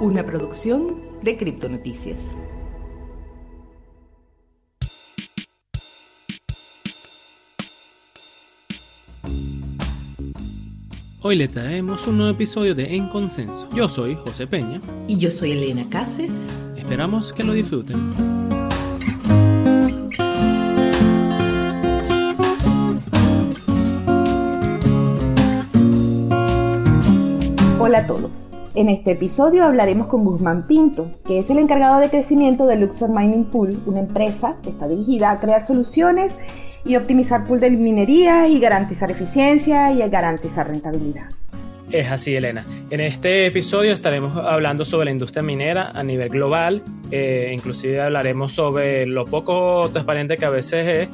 una producción de Criptonoticias. Hoy le traemos un nuevo episodio de En Consenso. Yo soy José Peña. Y yo soy Elena Cases. Esperamos que lo disfruten. Hola a todos. En este episodio hablaremos con Guzmán Pinto, que es el encargado de crecimiento de Luxor Mining Pool, una empresa que está dirigida a crear soluciones y optimizar pool de minería y garantizar eficiencia y garantizar rentabilidad. Es así, Elena. En este episodio estaremos hablando sobre la industria minera a nivel global, eh, inclusive hablaremos sobre lo poco transparente que a veces es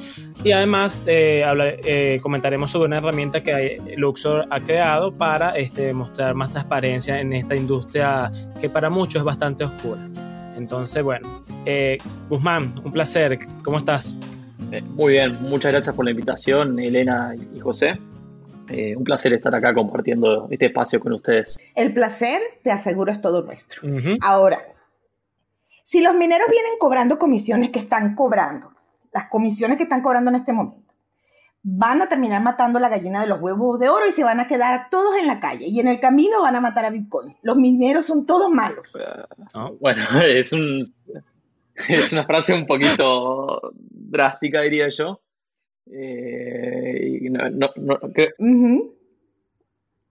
y además eh, eh, comentaremos sobre una herramienta que Luxor ha creado para este, mostrar más transparencia en esta industria que para muchos es bastante oscura. Entonces, bueno, Guzmán, un placer. ¿Cómo estás? muy bien, muchas gracias por la invitación, Elena y José. Eh, un placer estar acá compartiendo este espacio con ustedes. El placer, te aseguro, es todo nuestro. Ahora, si los mineros vienen cobrando comisiones que están cobrando, las comisiones que están cobrando en este momento, van a terminar matando la gallina de los huevos de oro y se van a quedar todos en la calle. Y en el camino van a matar a Bitcoin. Los mineros son todos malos. bueno, es, un, es una frase un poquito drástica, diría yo. Eh,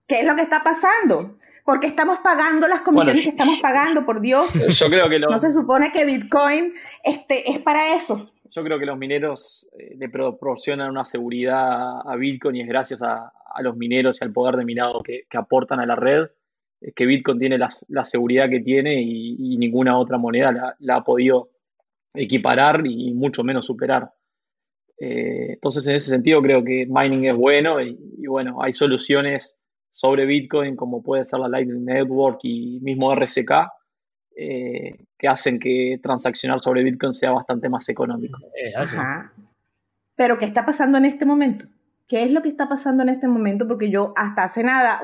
¿Qué es lo que está pasando? Porque estamos pagando las comisiones que estamos pagando, por Dios. Yo creo que no se supone que Bitcoin este, es para eso. Yo creo que los mineros eh, le proporcionan una seguridad a Bitcoin y es gracias a, los mineros y al poder de minado que, aportan a la red, es que Bitcoin tiene la, seguridad que tiene y, ninguna otra moneda la, ha podido equiparar y mucho menos superar. Eh, entonces, en ese sentido, creo que mining es bueno y, bueno, hay soluciones sobre Bitcoin como puede ser la Lightning Network y mismo RSK eh, que hacen que transaccionar sobre Bitcoin sea bastante más económico. Pero, ¿qué está pasando en este momento? ¿Qué es lo que está pasando en este momento? Porque yo hasta hace nada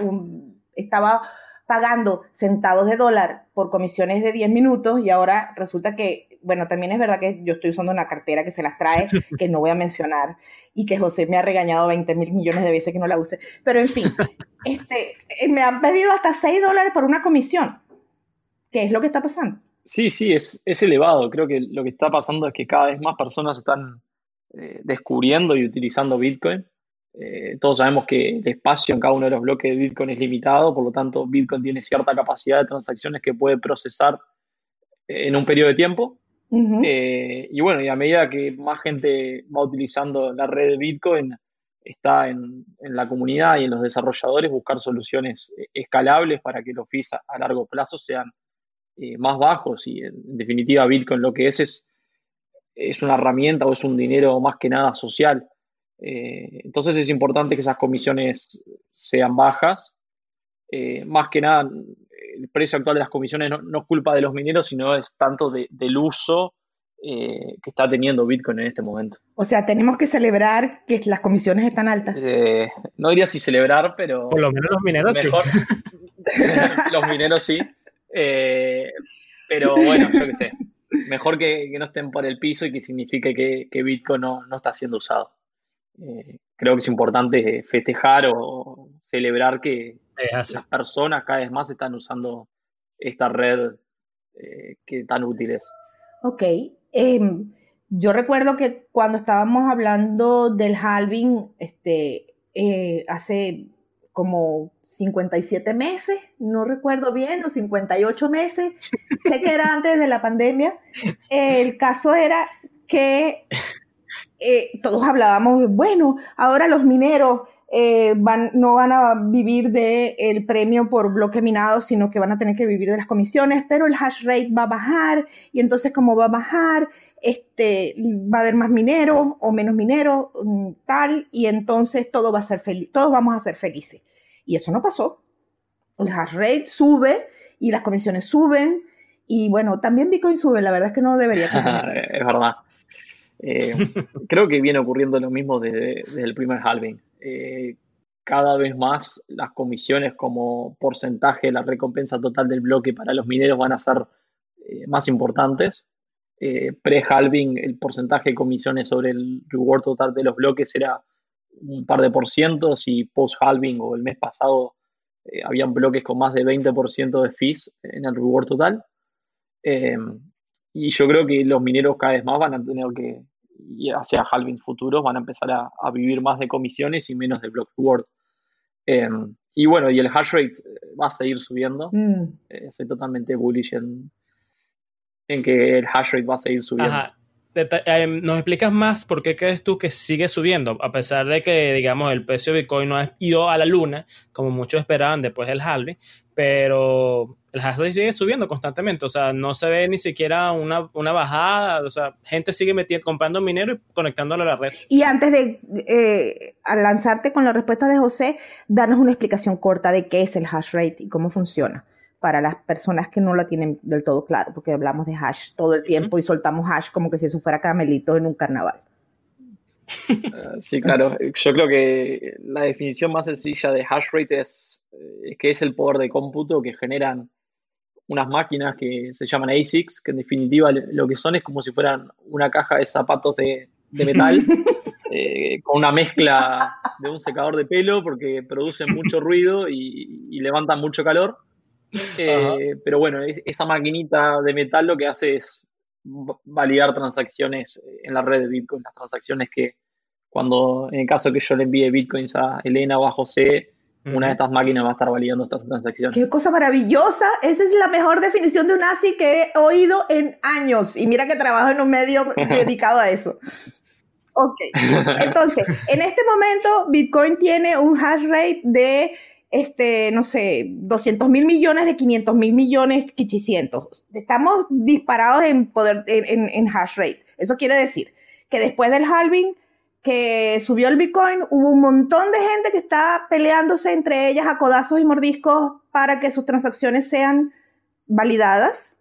estaba pagando centavos de dólar por comisiones de 10 minutos y ahora resulta que bueno, también es verdad que yo estoy usando una cartera que se las trae, que no voy a mencionar, y que José me ha regañado 20 mil millones de veces que no la use. Pero en fin, este, eh, me han pedido hasta 6 dólares por una comisión. ¿Qué es lo que está pasando? Sí, sí, es, es elevado. Creo que lo que está pasando es que cada vez más personas están eh, descubriendo y utilizando Bitcoin. Eh, todos sabemos que el espacio en cada uno de los bloques de Bitcoin es limitado, por lo tanto Bitcoin tiene cierta capacidad de transacciones que puede procesar en un periodo de tiempo. Eh, y bueno, y a medida que más gente va utilizando la red de Bitcoin, está en, la comunidad y en los desarrolladores buscar soluciones eh, escalables para que los fees a, largo plazo sean eh, más bajos. Y en, definitiva, Bitcoin lo que es, es es una herramienta o es un dinero más que nada social. entonces es importante que esas comisiones sean bajas. más que nada, el precio actual de las comisiones no, es culpa de los mineros, sino es tanto del uso eh, que está teniendo Bitcoin en este momento. O sea, tenemos que celebrar que las comisiones están altas. Eh, no diría si celebrar, pero... Por lo menos los mineros sí. los mineros sí. Eh, pero bueno, yo qué sé. Mejor que, no estén por el piso y que signifique que, Bitcoin no, no, está siendo usado. creo que es importante festejar o celebrar que, las personas cada vez más están usando esta red eh, que tan útil es. Ok. Em, yo recuerdo que cuando estábamos hablando del halving, este, eh, hace como 57 meses, no recuerdo bien, o 58 meses, sé que era antes de la pandemia, el caso era que eh, todos hablábamos, bueno, ahora los mineros eh, van, no van a vivir del el premio por bloque minado, sino que van a tener que vivir de las comisiones, pero el hash rate va a bajar y entonces como va a bajar, este, va a haber más minero o menos minero, mm, tal, y entonces todo va a ser feliz, todos vamos a ser felices. Y eso no pasó. El hash rate sube y las comisiones suben y bueno, también Bitcoin sube, la verdad es que no debería. es verdad. Eh, creo que viene ocurriendo lo mismo desde, desde el primer halving. Eh, cada vez más las comisiones como porcentaje de la recompensa total del bloque para los mineros van a ser eh, más importantes. Eh, Pre-halving, el porcentaje de comisiones sobre el reward total de los bloques era un par de por cientos y post-halving o el mes pasado eh, habían bloques con más de 20% de fees en el reward total. y yo creo que los mineros cada vez más van a tener que, y hacia halving futuros, van a empezar a, vivir más de comisiones y menos de block reward. y bueno, y el hash rate va a seguir subiendo. Mm. soy totalmente bullish en, en que el hash rate va a seguir subiendo. Ajá. Em, ¿Nos explicas más por qué crees tú que sigue subiendo? A pesar de que, digamos, el precio de Bitcoin no ha ido a la luna, como muchos esperaban después del halving, pero el hash rate sigue subiendo constantemente. O sea, no se ve ni siquiera una, bajada. O sea, gente sigue metiendo, comprando minero y conectándolo a la red. Y antes de eh, lanzarte con la respuesta de José, danos una explicación corta de qué es el hash rate y cómo funciona para las personas que no la tienen del todo claro, porque hablamos de hash todo el tiempo y soltamos hash como que si eso fuera caramelito en un carnaval. Eh, sí, claro. Yo creo que la definición más sencilla de hash rate es, eh, que es el poder de cómputo que generan unas máquinas que se llaman ASICs, que en definitiva lo que son es como si fueran una caja de zapatos de, metal eh, con una mezcla de un secador de pelo porque producen mucho ruido y levantan mucho calor. Eh, pero bueno, esa maquinita de metal lo que hace es validar transacciones en la red de Bitcoin, las transacciones que cuando, en el caso que yo le envíe Bitcoins a Elena o a José, una de estas máquinas va a estar validando estas transacciones. Qué cosa maravillosa. Esa es la mejor definición de un ASI que he oído en años. Y mira que trabajo en un medio dedicado a eso. Ok. Entonces, en este momento, Bitcoin tiene un hash rate de este, no sé, 200 mil millones de 500 mil millones, 800. Estamos disparados en poder, en, en, hash rate. Eso quiere decir que después del halving que subió el Bitcoin, hubo un montón de gente que está peleándose entre ellas a codazos y mordiscos para que sus transacciones sean validadas.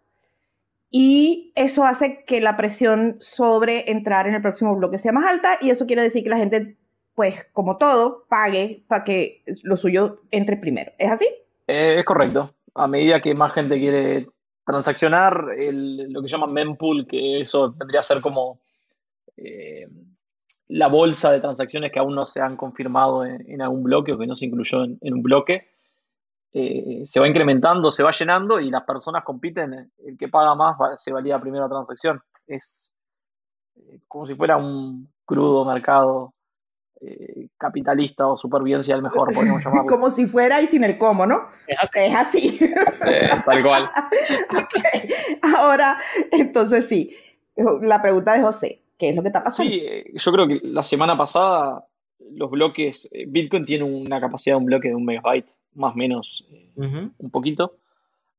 Y eso hace que la presión sobre entrar en el próximo bloque sea más alta y eso quiere decir que la gente pues como todo, pague para que lo suyo entre primero. ¿Es así? Eh, es correcto. A medida que más gente quiere transaccionar, lo que llaman mempool, que eso tendría a ser como eh, la bolsa de transacciones que aún no se han confirmado en, algún bloque o que no se incluyó en, un bloque, eh, se va incrementando, se va llenando y las personas compiten. El que paga más se valida primero la transacción. Es como si fuera un crudo mercado eh, capitalista o supervivencia del mejor, podemos llamarlo. Como si fuera y sin el cómo, ¿no? Es así. Eh, tal cual. Ahora, entonces sí, la pregunta de José, ¿qué es lo que está pasando? Sí, eh, yo creo que la semana pasada los bloques, Bitcoin tiene una capacidad de un bloque de un megabyte, más o menos, un poquito.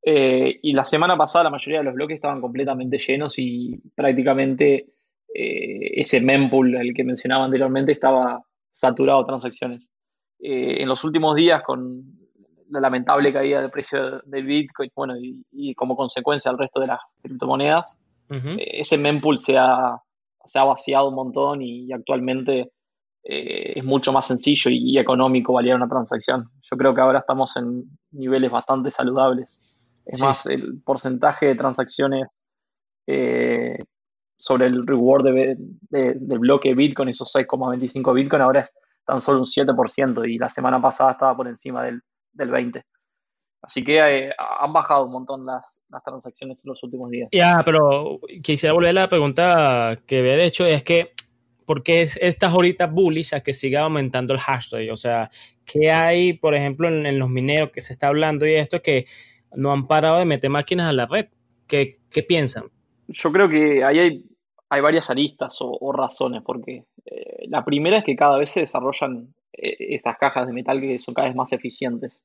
y la semana pasada la mayoría de los bloques estaban completamente llenos y prácticamente ese mempool, el que mencionaba anteriormente, estaba saturado de transacciones. Eh, en los últimos días, con la lamentable caída del precio del Bitcoin, bueno, y, como consecuencia el resto de las criptomonedas, eh, ese mempool se ha, se ha vaciado un montón y, actualmente eh, es mucho más sencillo y, económico validar una transacción. Yo creo que ahora estamos en niveles bastante saludables. Es más, el porcentaje de transacciones sobre el reward de, del bloque Bitcoin, esos 6,25 Bitcoin, ahora es tan solo un 7% y la semana pasada estaba por encima del, del 20%. Así que eh, han bajado un montón las, las, transacciones en los últimos días. Ya, pero quisiera volver a la pregunta que había hecho, es que, ¿por qué estás ahorita bullish a que siga aumentando el hashtag? O sea, ¿qué hay, por ejemplo, en, los mineros que se está hablando y esto que no han parado de meter máquinas a la red? ¿Qué, qué piensan? Yo creo que ahí hay hay varias aristas o, razones, porque eh, la primera es que cada vez se desarrollan eh, estas cajas de metal que son cada vez más eficientes.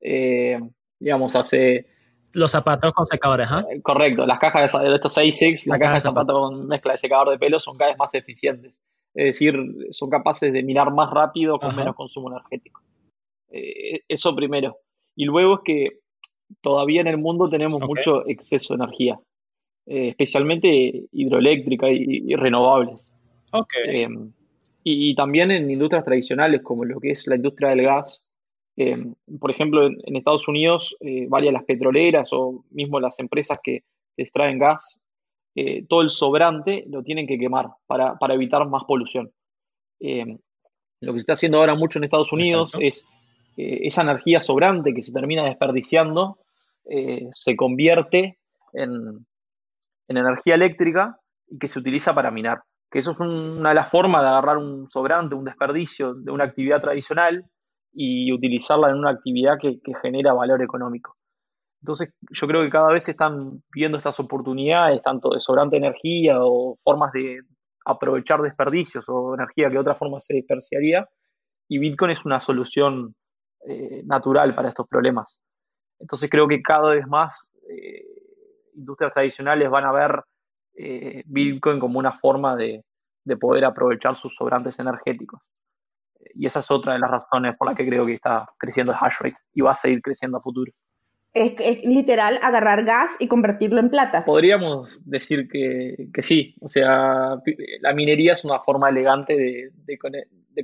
Eh, digamos, hace... Los zapatos con secadores, ¿ah? correcto, las cajas de, estos ASICs, la, caja de zapatos con mezcla de secador de pelo son cada vez más eficientes. Es decir, son capaces de mirar más rápido con menos consumo energético. eso primero. Y luego es que todavía en el mundo tenemos mucho exceso de energía. Eh, especialmente hidroeléctrica y, renovables. Okay. Eh, Y, también en industrias tradicionales como lo que es la industria del gas. Eh, por ejemplo, en, Estados Unidos, eh, varias las petroleras o mismo las empresas que extraen gas, eh, todo el sobrante lo tienen que quemar para, evitar más polución. lo que se está haciendo ahora mucho en Estados Unidos es esa energía sobrante que se termina desperdiciando, se convierte en, en energía eléctrica y que se utiliza para minar que eso es una de las formas de agarrar un sobrante, un desperdicio de una actividad tradicional y utilizarla en una actividad que, genera valor económico. Entonces, yo creo que cada vez se están viendo estas oportunidades, tanto de sobrante energía o formas de aprovechar desperdicios o energía que de otra forma se desperdiciaría, y Bitcoin es una solución eh, natural para estos problemas. Entonces, creo que cada vez más eh, industrias tradicionales van a ver eh, Bitcoin como una forma de, poder aprovechar sus sobrantes energéticos. Y esa es otra de las razones por las que creo que está creciendo el hash rate y va a seguir creciendo a futuro. Es, literal agarrar gas y convertirlo en plata. Podríamos decir que, sí. O sea, la minería es una forma elegante de,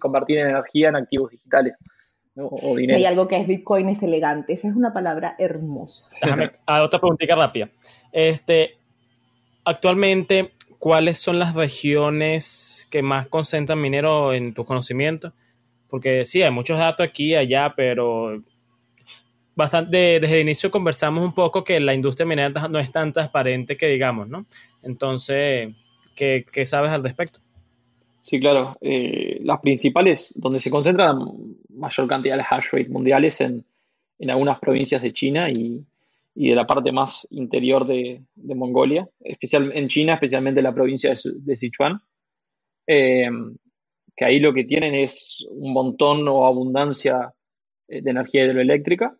convertir energía en activos digitales. Si hay algo que es Bitcoin es elegante. Esa es una palabra hermosa. Déjame, a otra preguntita rápida. Este, actualmente, ¿cuáles son las regiones que más concentran minero en tu conocimiento? Porque sí, hay muchos datos aquí y allá, pero bastante, desde el inicio conversamos un poco que la industria minera no es tan transparente que digamos, ¿no? Entonces, ¿qué, sabes al respecto? Sí, claro. Eh, las principales, donde se concentra la mayor cantidad de hash rate mundiales en, en algunas provincias de China y, y de la parte más interior de, Mongolia, especial, en China, especialmente la provincia de, Sichuan, eh, que ahí lo que tienen es un montón o abundancia eh, de energía hidroeléctrica.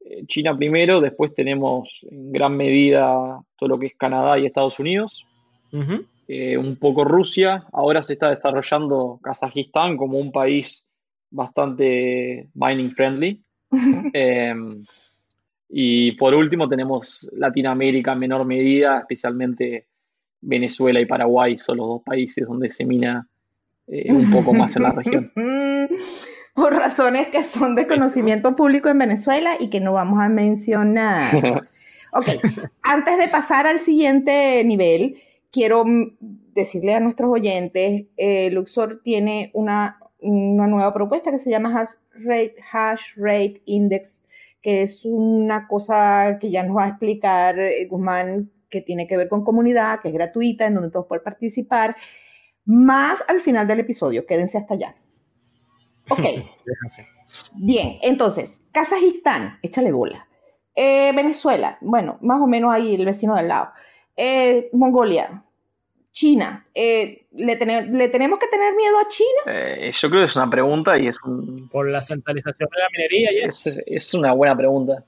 Eh, China primero, después tenemos en gran medida todo lo que es Canadá y Estados Unidos, un poco Rusia, ahora se está desarrollando Kazajistán como un país bastante mining friendly. Y por último tenemos Latinoamérica en menor medida, especialmente Venezuela y Paraguay son los dos países donde se mina eh, un poco más en la región. Por razones que son de conocimiento público en Venezuela y que no vamos a mencionar. Ok, antes de pasar al siguiente nivel, quiero decirle a nuestros oyentes, eh, Luxor tiene una, una nueva propuesta que se llama Hash Rate, Hash Rate Index que es una cosa que ya nos va a explicar eh, Guzmán, que tiene que ver con comunidad, que es gratuita, en donde todos pueden participar, más al final del episodio. Quédense hasta allá. Ok. Bien, entonces, Kazajistán, échale bola. Eh, Venezuela, bueno, más o menos ahí el vecino de al lado. Eh, Mongolia, China, eh, ¿le, tenemos que tener miedo a China? Eh, yo creo que es una pregunta y es un... Por la centralización de la minería. Y es, es una buena pregunta.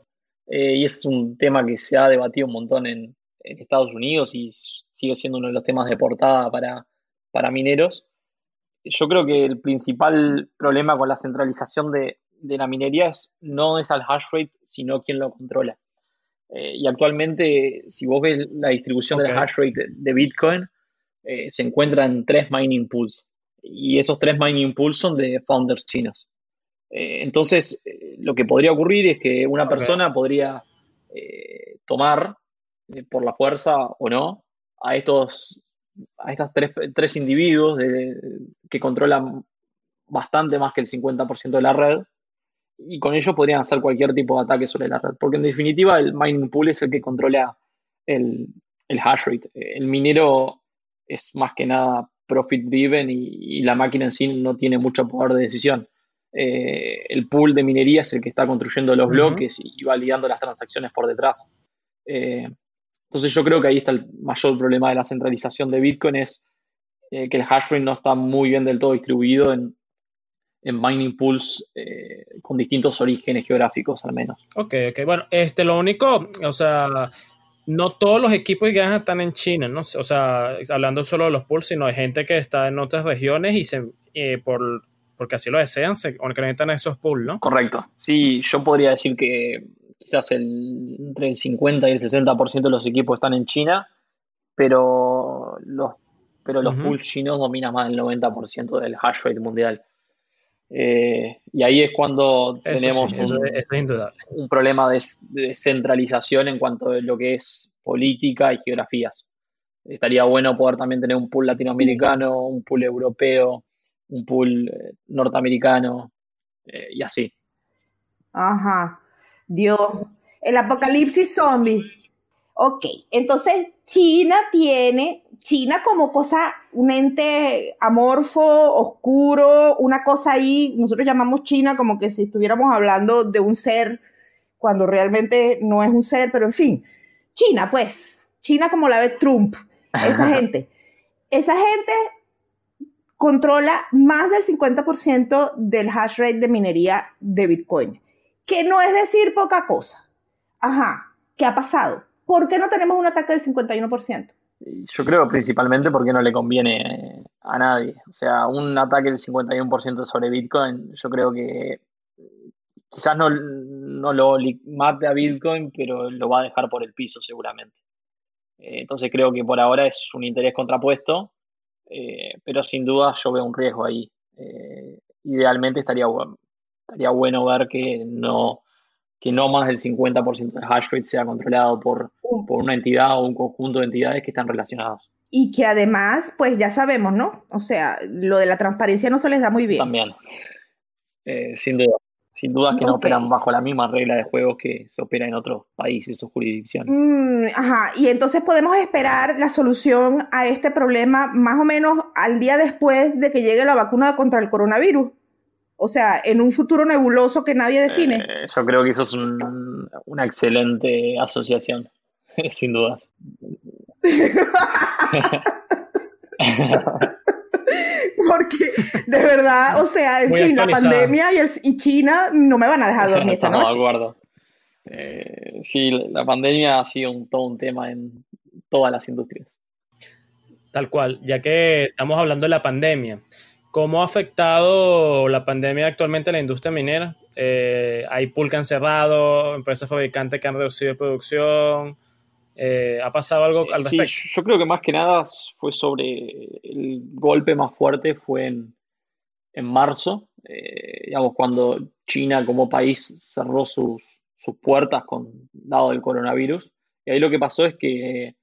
Eh, y es un tema que se ha debatido un montón en, Estados Unidos y sigue siendo uno de los temas de portada para, para mineros. Yo creo que el principal problema con la centralización de, la minería es no es el hash rate, sino quién lo controla. y actualmente, si vos ves la distribución del hash rate de Bitcoin, eh, se encuentran tres mining pools y esos tres mining pools son de founders chinos. Eh, entonces, eh, lo que podría ocurrir es que una persona podría tomar por la fuerza o no a estos a estas tres, tres individuos que controlan bastante más que el 50% de la red y con ello podrían hacer cualquier tipo de ataque sobre la red, porque en definitiva el mining pool es el que controla el, el hash rate. El minero es más que nada profit driven y, la máquina en sí no tiene mucho poder de decisión. Eh, el pool de minería es el que está construyendo los bloques y, validando las transacciones por detrás. Eh, entonces yo creo que ahí está el mayor problema de la centralización de Bitcoin, es eh, que el hash rate no está muy bien del todo distribuido en, en mining pools con distintos orígenes geográficos al menos. Ok, ok. Bueno, este, lo único, o sea, no todos los equipos que están en China, ¿no? O sea, hablando solo de los pools, sino de gente que está en otras regiones y se, eh, por, porque así lo desean, se conectan a esos pools, ¿no? Correcto. Sí, yo podría decir que quizás el, entre el 50 y el 60% de los equipos están en China, pero los pero los pools chinos dominan más del 90% del hash rate mundial. Eh, y ahí es cuando tenemos un, problema de, centralización en cuanto a lo que es política y geografías. Estaría bueno poder también tener un pool latinoamericano, un pool europeo, un pool eh, norteamericano eh, y así. Ajá. Dios. El apocalipsis zombie. Ok, entonces China tiene, China como cosa, un ente amorfo, oscuro, una cosa ahí, nosotros llamamos China como que si estuviéramos hablando de un ser, cuando realmente no es un ser, pero en fin, China pues, China como la ve Trump, esa gente. Esa gente controla más del 50% del hash rate de minería de Bitcoin, que no es decir poca cosa. Ajá, ¿qué ha pasado? ¿por qué no tenemos un ataque del 51%? Yo creo principalmente porque no le conviene a nadie. O sea, un ataque del 51% sobre Bitcoin, yo creo que quizás no, lo mate a Bitcoin, pero lo va a dejar por el piso seguramente. Eh, entonces creo que por ahora es un interés contrapuesto, eh, pero sin duda yo veo un riesgo ahí. Eh, idealmente estaría, estaría bueno ver que no, que no más del 50% del hash rate sea controlado por, por una entidad o un conjunto de entidades que están relacionados. Y que además, pues ya sabemos, ¿no? O sea, lo de la transparencia no se les da muy bien. También, eh, sin duda. Sin duda que no operan bajo la misma regla de juego que se opera en otros países o jurisdicciones. Mm, ajá, y entonces podemos esperar la solución a este problema más o menos al día después de que llegue la vacuna contra el coronavirus. O sea, en un futuro nebuloso que nadie define. Eh, yo creo que eso es una excelente asociación, sin dudas. Porque, de verdad, o sea, en fin, la pandemia y, China no me van a dejar dormir esta noche. de acuerdo. Eh, sí, la pandemia ha sido un, todo un tema en todas las industrias. Tal cual, ya que estamos hablando de la pandemia, ¿Cómo ha afectado la pandemia actualmente a la industria minera? Eh, ¿Hay pool que han cerrado, empresas fabricantes que han reducido producción? Eh, ¿Ha pasado algo al respecto? Sí, yo creo que más que nada fue sobre el golpe más fuerte fue en, marzo, eh, digamos, cuando China como país cerró sus, sus puertas con dado el coronavirus. Y ahí lo que pasó es que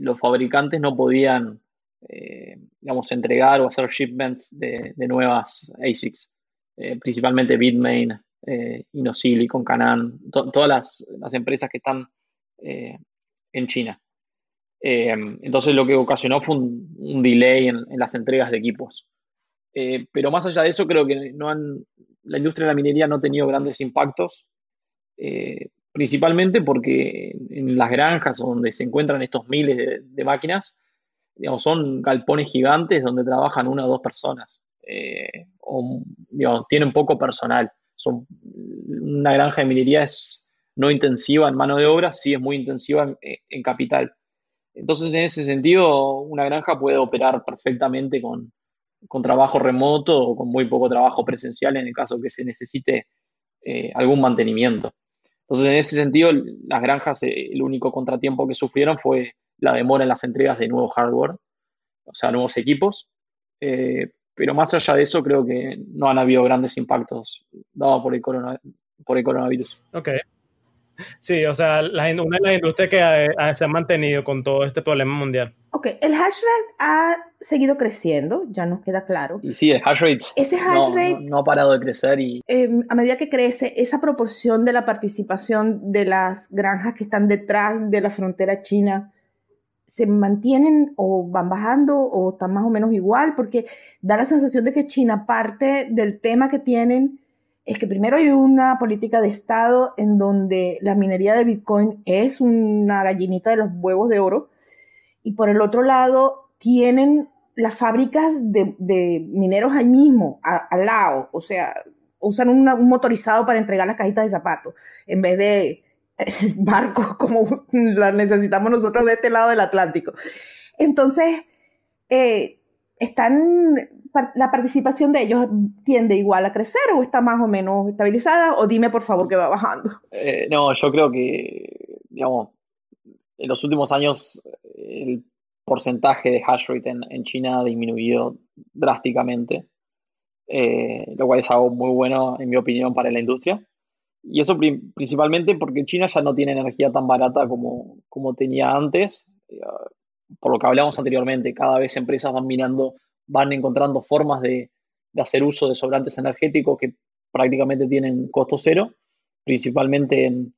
los fabricantes no podían eh, digamos, entregar o hacer shipments de, nuevas ASICs, eh, principalmente Bitmain, eh, Inosilicon, Canan, todas las, empresas que están eh, en China. entonces lo que ocasionó fue un, delay en, las entregas de equipos. pero más allá de eso, creo que no han, la industria de la minería no ha tenido grandes impactos, principalmente porque en las granjas donde se encuentran estos miles de máquinas, digamos, son galpones gigantes donde trabajan una o dos personas. Eh, o, tienen poco personal. Son, una granja de minería es no intensiva en mano de obra, sí es muy intensiva en, capital. Entonces, en ese sentido, una granja puede operar perfectamente con, trabajo remoto o con muy poco trabajo presencial en el caso que se necesite eh, algún mantenimiento. Entonces, en ese sentido, las granjas, eh, el único contratiempo que sufrieron fue la demora en las entregas de nuevo hardware, o sea, nuevos equipos. Eh, pero más allá de eso, creo que no han habido grandes impactos dados por el, por el coronavirus. Ok. Sí, o sea, una de las industrias que eh, se ha mantenido con todo este problema mundial. Ok, el hash rate ha seguido creciendo, ya nos queda claro. Y sí, el hash rate, Ese hash rate no, ha parado de crecer y... Em, a medida que crece, esa proporción de la participación de las granjas que están detrás de la frontera china se mantienen o van bajando o están más o menos igual, porque da la sensación de que China parte del tema que tienen es que primero hay una política de Estado en donde la minería de Bitcoin es una gallinita de los huevos de oro y por el otro lado tienen las fábricas de, mineros ahí mismo, al lado, o sea, usan un motorizado para entregar las cajitas de zapatos en vez de barcos como las necesitamos nosotros de este lado del Atlántico. Entonces, eh, están, la participación de ellos tiende igual a crecer o está más o menos estabilizada o dime por favor que va bajando. Eh, no, yo creo que, digamos, en los últimos años el porcentaje de hash rate en, China ha disminuido drásticamente, eh, lo cual es algo muy bueno, en mi opinión, para la industria. Y eso principalmente porque China ya no tiene energía tan barata como, como tenía antes. Por lo que hablamos anteriormente, cada vez empresas van mirando, van encontrando formas de, hacer uso de sobrantes energéticos que prácticamente tienen costo cero, principalmente en,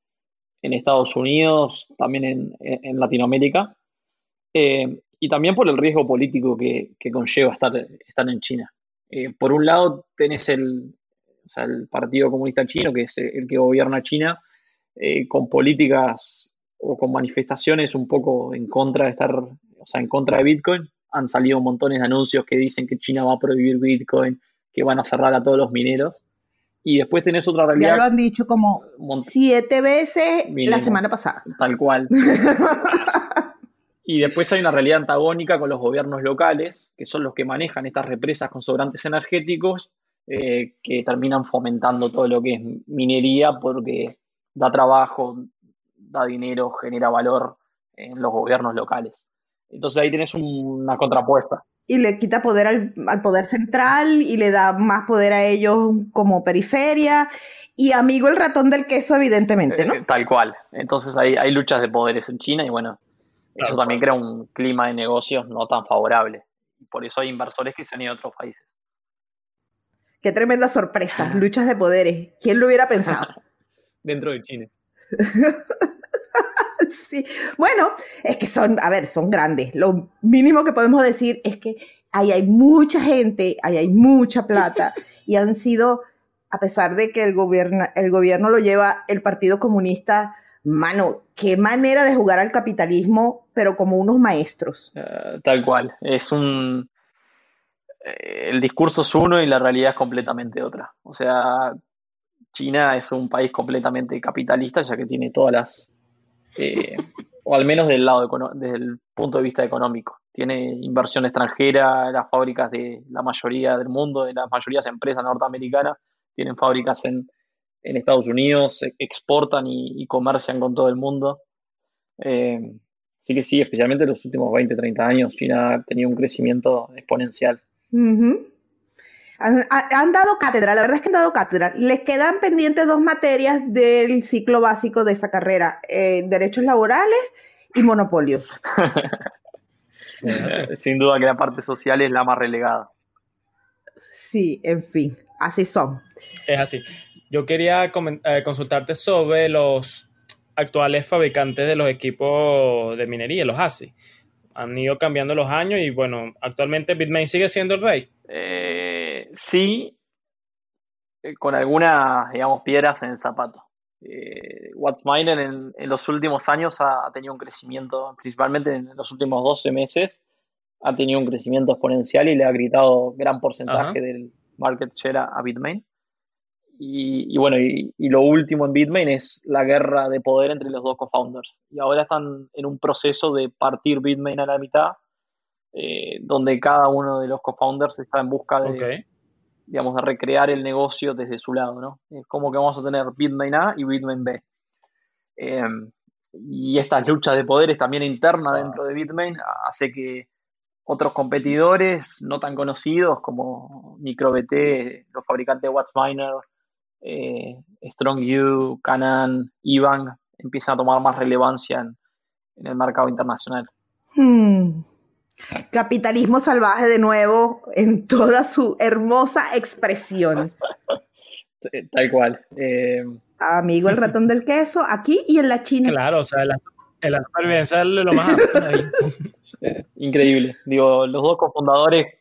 Estados Unidos, también en, Latinoamérica, eh, y también por el riesgo político que, que conlleva estar, estar en China. Eh, por un lado, tenés el, o sea, el Partido Comunista Chino, que es el que gobierna China, eh, con políticas o con manifestaciones un poco en contra de estar, o sea, en contra de Bitcoin. Han salido montones de anuncios que dicen que China va a prohibir Bitcoin, que van a cerrar a todos los mineros. Y después tenés otra realidad. Ya lo han dicho como siete veces la semana pasada. Tal cual. y después hay una realidad antagónica con los gobiernos locales, que son los que manejan estas represas con sobrantes energéticos, eh, que terminan fomentando todo lo que es minería porque da trabajo, da dinero, genera valor en los gobiernos locales. Entonces ahí tienes una contrapuesta y le quita poder al, poder central y le da más poder a ellos como periferia y amigo el ratón del queso evidentemente, ¿no? Eh, tal cual. Entonces hay, hay luchas de poderes en China y bueno, eso también crea un clima de negocios no tan favorable. Y por eso hay inversores que se han ido a otros países. Qué tremenda sorpresa, luchas de poderes. ¿Quién lo hubiera pensado? Dentro de China. sí. Bueno, es que son, a ver, son grandes. Lo mínimo que podemos decir es que ahí hay mucha gente, ahí hay mucha plata y han sido, a pesar de que el gobierno, el gobierno lo lleva el Partido Comunista, mano, qué manera de jugar al capitalismo, pero como unos maestros. Eh, tal cual. Es un. Eh, el discurso es uno y la realidad es completamente otra. O sea, China es un país completamente capitalista, ya que tiene todas las eh, o al menos del lado desde el punto de vista económico. Tiene inversión extranjera, las fábricas de la mayoría del mundo, de las mayorías empresas norteamericanas, tienen fábricas en, Estados Unidos, e, exportan y, comercian con todo el mundo. Eh, así que sí, especialmente en los últimos 20, 30 años, China ha tenido un crecimiento exponencial. Han, dado cátedra, la verdad es que han dado cátedra. Les quedan pendientes dos materias del ciclo básico de esa carrera, eh, derechos laborales y monopolio. Sin duda que la parte social es la más relegada. Sí, en fin, así son. Es así. Yo quería eh, consultarte sobre los actuales fabricantes de los equipos de minería, los ASI. Han ido cambiando los años y bueno, actualmente Bitmain sigue siendo el rey. Eh, sí, eh, con algunas, digamos, piedras en el zapato. Eh, WhatsMiner en, en, los últimos años ha, tenido un crecimiento, principalmente en los últimos 12 meses, ha tenido un crecimiento exponencial y le ha gritado gran porcentaje del market share a, Bitmain. Y, bueno, y, lo último en Bitmain es la guerra de poder entre los dos co-founders. Y ahora están en un proceso de partir Bitmain a la mitad, eh, donde cada uno de los co-founders está en busca de, digamos, de recrear el negocio desde su lado, ¿no? Es como que vamos a tener Bitmain A y Bitmain B. Em, y estas luchas de poderes también internas dentro de Bitmain hace que otros competidores no tan conocidos como MicroBT, los fabricantes de WhatsMiner, eh, StrongU, Canan, Ivan, empiezan a tomar más relevancia en, el mercado internacional. Hmm. Capitalismo salvaje de nuevo en toda su hermosa expresión. Tal cual. Eh, Amigo el ratón del queso, aquí y en la China. Claro, o sea, en la, supervivencia lo más ahí. Eh, increíble. Digo, los dos cofundadores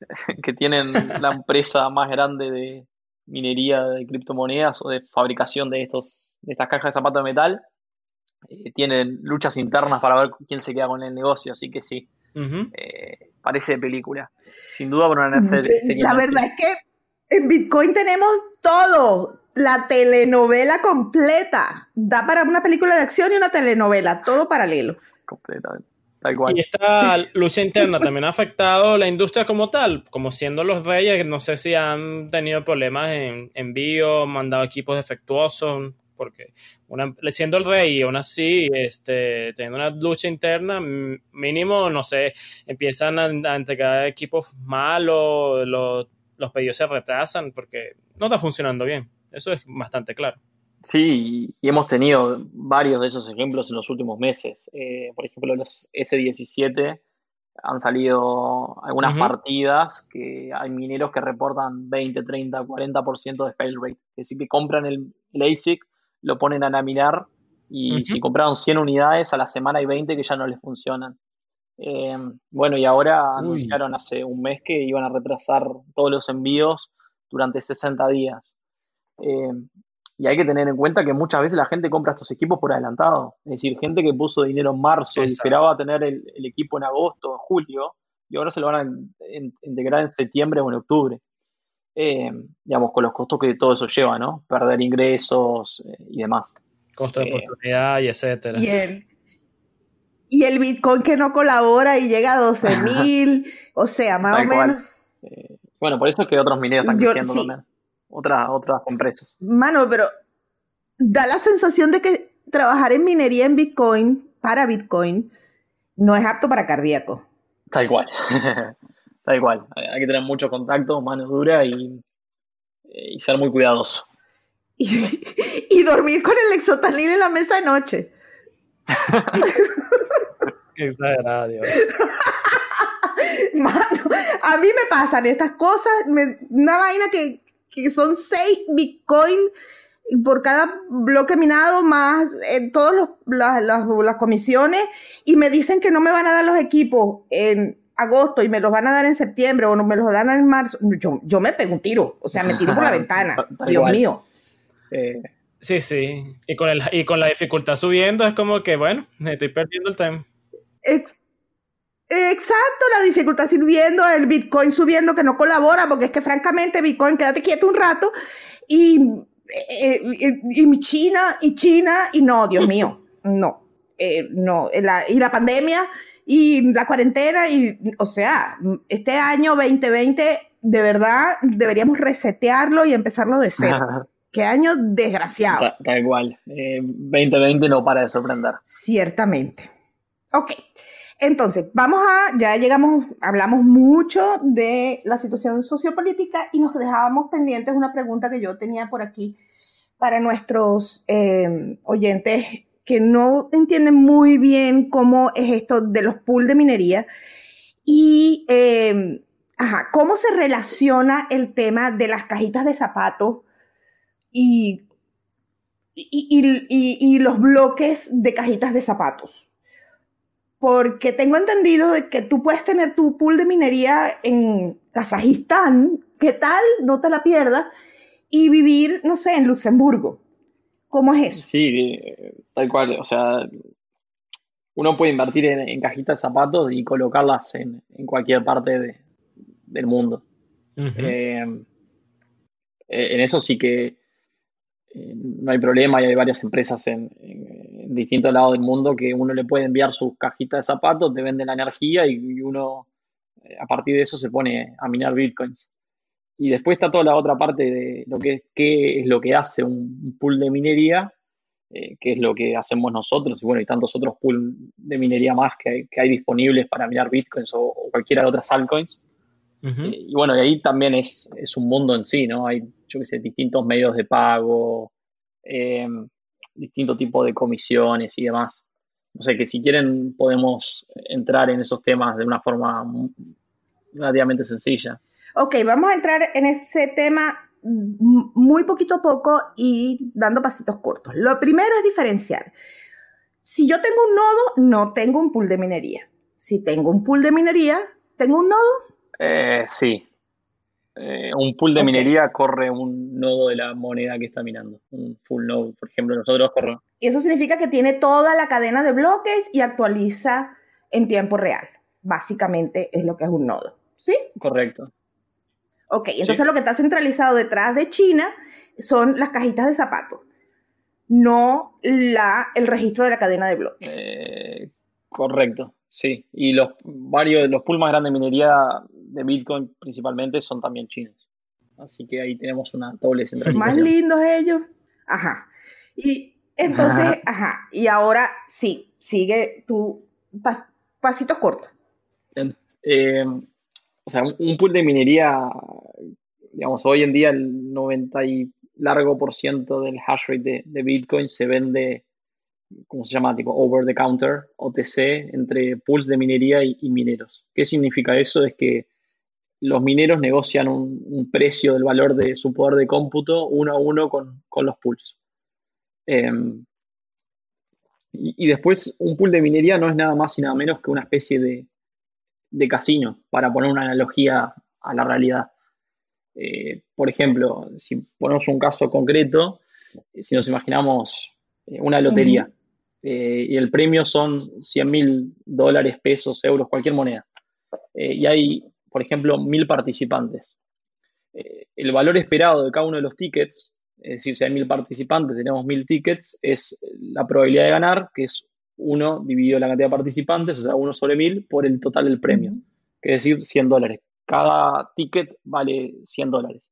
que tienen la empresa más grande de minería de criptomonedas o de fabricación de estos de estas cajas de zapatos de metal eh, tienen luchas internas para ver quién se queda con el negocio, así que sí, eh, parece película. Sin duda van a ser La verdad es que en Bitcoin tenemos todo. La telenovela completa. Da para una película de acción y una telenovela, todo paralelo. Completamente. Y esta lucha interna también ha afectado la industria como tal, como siendo los reyes, no sé si han tenido problemas en envío, mandado equipos defectuosos, porque una, siendo el rey y aún así este, teniendo una lucha interna, mínimo, no sé, empiezan a, entregar equipos malos, los, los pedidos se retrasan porque no está funcionando bien. Eso es bastante claro. Sí, y hemos tenido varios de esos ejemplos en los últimos meses. Eh, por ejemplo, los S17 han salido algunas partidas que hay mineros que reportan 20, 30, 40% de fail rate. Es decir, que compran el, ASIC, lo ponen a laminar y si compraron 100 unidades, a la semana hay 20 que ya no les funcionan. Eh, bueno, y ahora anunciaron hace un mes que iban a retrasar todos los envíos durante 60 días. Eh, y hay que tener en cuenta que muchas veces la gente compra estos equipos por adelantado. Es decir, gente que puso dinero en marzo y esperaba tener el, equipo en agosto, en julio, y ahora se lo van a integrar en septiembre o en octubre. Eh, digamos, con los costos que todo eso lleva, ¿no? Perder ingresos eh, y demás. Costo de oportunidad y etcétera. Y el, y el Bitcoin que no colabora y llega a 12 mil, o sea, más o menos. bueno, por eso es que otros mineros están creciendo también otra, otras empresas. Mano, pero da la sensación de que trabajar en minería en Bitcoin, para Bitcoin, no es apto para cardíaco. Está igual. Está igual. Hay que tener mucho contacto, mano dura y, y ser muy cuidadoso. Y, dormir con el exotanil en la mesa de noche. Qué exagerado, Dios. Mano, a mí me pasan estas cosas, una vaina que, que son 6 Bitcoin por cada bloque minado más en todas las, comisiones y me dicen que no me van a dar los equipos en agosto y me los van a dar en septiembre o no me los dan en marzo, yo, yo me pego un tiro, o sea, me tiro por la ventana, Dios mío. Eh, sí, sí, y con, el, y con la dificultad subiendo es como que, bueno, estoy perdiendo el tiempo. Exacto, la dificultad sirviendo, el Bitcoin subiendo que no colabora, porque es que francamente Bitcoin, quédate quieto un rato, y, eh, y, China, y China, y no, Dios mío, no, eh, no, y la pandemia, y la cuarentena, y, o sea, este año 2020, de verdad, deberíamos resetearlo y empezarlo de cero. Qué año desgraciado. Da, igual, 2020 eh, no para de sorprender. Ciertamente. Ok. Entonces, vamos a, ya llegamos, hablamos mucho de la situación sociopolítica y nos dejábamos pendientes una pregunta que yo tenía por aquí para nuestros em, oyentes que no entienden muy bien cómo es esto de los pools de minería y em, cómo se relaciona el tema de las cajitas de zapatos y, y los bloques de cajitas de zapatos porque tengo entendido de que tú puedes tener tu pool de minería en Kazajistán, ¿qué tal? No te la pierdas, y vivir, no sé, en Luxemburgo. ¿Cómo es eso? Sí, tal cual, o sea, uno puede invertir en, cajitas de zapatos y colocarlas en, cualquier parte del mundo. Eh, en eso sí que eh, no hay problema y hay varias empresas en, distintos lados del mundo que uno le puede enviar sus cajitas de zapatos, te venden la energía y, uno eh, a partir de eso se pone a minar bitcoins. Y después está toda la otra parte de lo que es qué es lo que hace un, pool de minería, eh, qué es lo que hacemos nosotros, y bueno, y tantos otros pools de minería más que hay, disponibles para minar bitcoins o, cualquiera de otras altcoins. y bueno, y ahí también es, es, un mundo en sí, ¿no? Hay yo qué sé, distintos medios de pago, eh, distintos tipos de comisiones y demás. No sé, que si quieren podemos entrar en esos temas de una forma relativamente sencilla. Ok, vamos a entrar en ese tema muy poquito a poco y dando pasitos cortos. Lo primero es diferenciar. Si yo tengo un nodo, no tengo un pool de minería. Si tengo un pool de minería, ¿tengo un nodo? Eh, sí, eh, un pool de minería corre un nodo de la moneda que está minando, un full node, por ejemplo, nosotros corremos. Y eso significa que tiene toda la cadena de bloques y actualiza en tiempo real. Básicamente es lo que es un nodo, ¿sí? Correcto. Ok, entonces lo que está centralizado detrás de China son las cajitas de zapatos, no la, el registro de la cadena de bloques. Eh, correcto. Sí, y los varios de los pools más grandes de minería de Bitcoin principalmente son también chinos. Así que ahí tenemos una doble centralización. Más lindos ellos. Ajá. Y entonces, ajá, y ahora sí, sigue tu pasito corto. Eh, o sea, un pool de minería, digamos, hoy en día el 90 y largo por ciento del hash rate de, Bitcoin se vende, ¿cómo se llama? Tipo over the counter, OTC, entre pools de minería y, mineros. ¿Qué significa eso? Es que los mineros negocian un, precio del valor de su poder de cómputo uno a uno con, los pools. Em, y, después, un pool de minería no es nada más y nada menos que una especie de, de casino, para poner una analogía a la realidad. Eh, por ejemplo, si ponemos un caso concreto, eh, si nos imaginamos eh, una lotería y el premio son 100 mil dólares, pesos, euros, cualquier moneda, y hay, por ejemplo, mil participantes. el valor esperado de cada uno de los tickets, es decir, si hay mil participantes, tenemos mil tickets, es la probabilidad de ganar, que es 1 dividido la cantidad de participantes, o sea, 1 sobre 1000 por el total del premio, que es decir, 100 dólares. Cada ticket vale 100 dólares.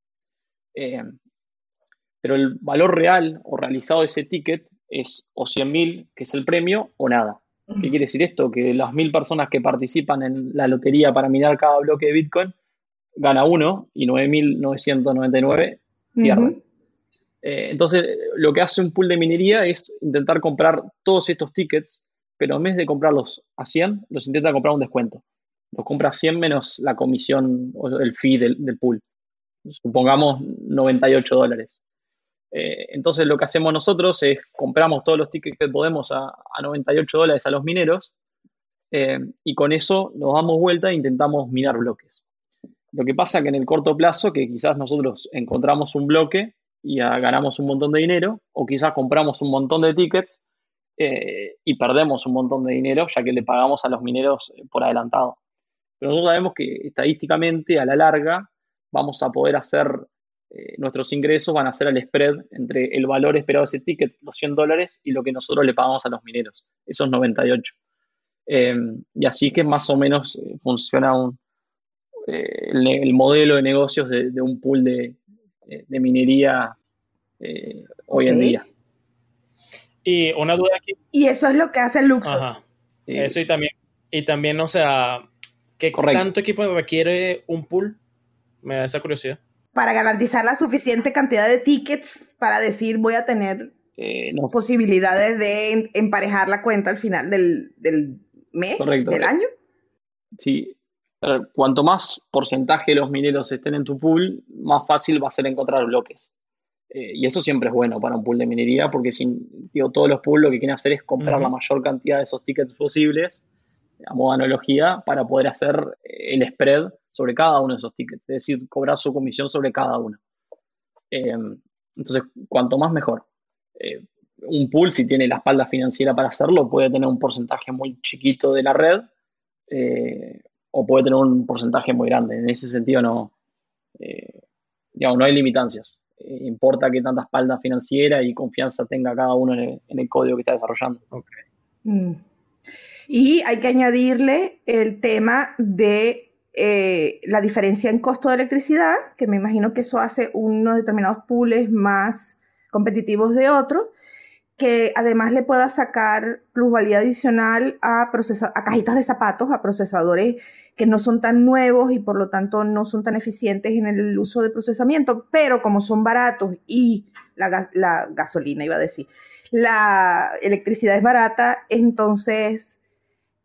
Eh, pero el valor real o realizado de ese ticket es o 100.000, que es el premio, o nada. ¿Qué quiere decir esto? Que las mil personas que participan en la lotería para minar cada bloque de Bitcoin, gana uno y 9.999 pierden. Eh, entonces, lo que hace un pool de minería es intentar comprar todos estos tickets, pero en vez de comprarlos a 100, los intenta comprar un descuento. Los compra a 100 menos la comisión o el fee del, pool. Supongamos 98 dólares. Eh, entonces, lo que hacemos nosotros es compramos todos los tickets que podemos a, 98 dólares a los mineros eh, y con eso nos damos vuelta e intentamos minar bloques. Lo que pasa que en el corto plazo, que quizás nosotros encontramos un bloque y ganamos un montón de dinero, o quizás compramos un montón de tickets eh, y perdemos un montón de dinero ya que le pagamos a los mineros eh, por adelantado. Pero nosotros sabemos que estadísticamente a la larga vamos a poder hacer, eh, nuestros ingresos van a ser el spread entre el valor esperado de ese ticket, los 100 dólares, y lo que nosotros le pagamos a los mineros, esos 98. y así que más o menos funciona un, el, modelo de negocios de un pool de, eh, de minería eh, hoy en día. Y una duda aquí. Y eso es lo que hace Luxor. Ajá. Eso y también, y también, o sea, ¿qué tanto equipo requiere un pool? Me da esa curiosidad. Para garantizar la suficiente cantidad de tickets para decir voy a tener eh, posibilidades de emparejar la cuenta al final del, del mes, del año. Sí, cuanto más porcentaje de los mineros estén en tu pool, más fácil va a ser encontrar bloques. Eh, y eso siempre es bueno para un pool de minería, porque si, digo, todos los pools lo que quieren hacer es comprar la mayor cantidad de esos tickets posibles, a modo de analogía, para poder hacer eh, el spread sobre cada uno de esos tickets, es decir, cobrar su comisión sobre cada uno. Em, entonces, cuanto más mejor. Eh, un pool, si tiene la espalda financiera para hacerlo, puede tener un porcentaje muy chiquito de la red, o puede tener un porcentaje muy grande. En ese sentido no, eh, digamos, no hay limitancias. Eh, importa que tanta espalda financiera y confianza tenga cada uno en el, código que está desarrollando. Mm. Y hay que añadirle el tema de eh, la diferencia en costo de electricidad, que me imagino que eso hace unos determinados pools más competitivos de otros, que además le pueda sacar plusvalía adicional a, a cajitas de zapatos, a procesadores que no son tan nuevos y por lo tanto no son tan eficientes en el uso de procesamiento, pero como son baratos y la, la gasolina, iba a decir, la electricidad es barata, entonces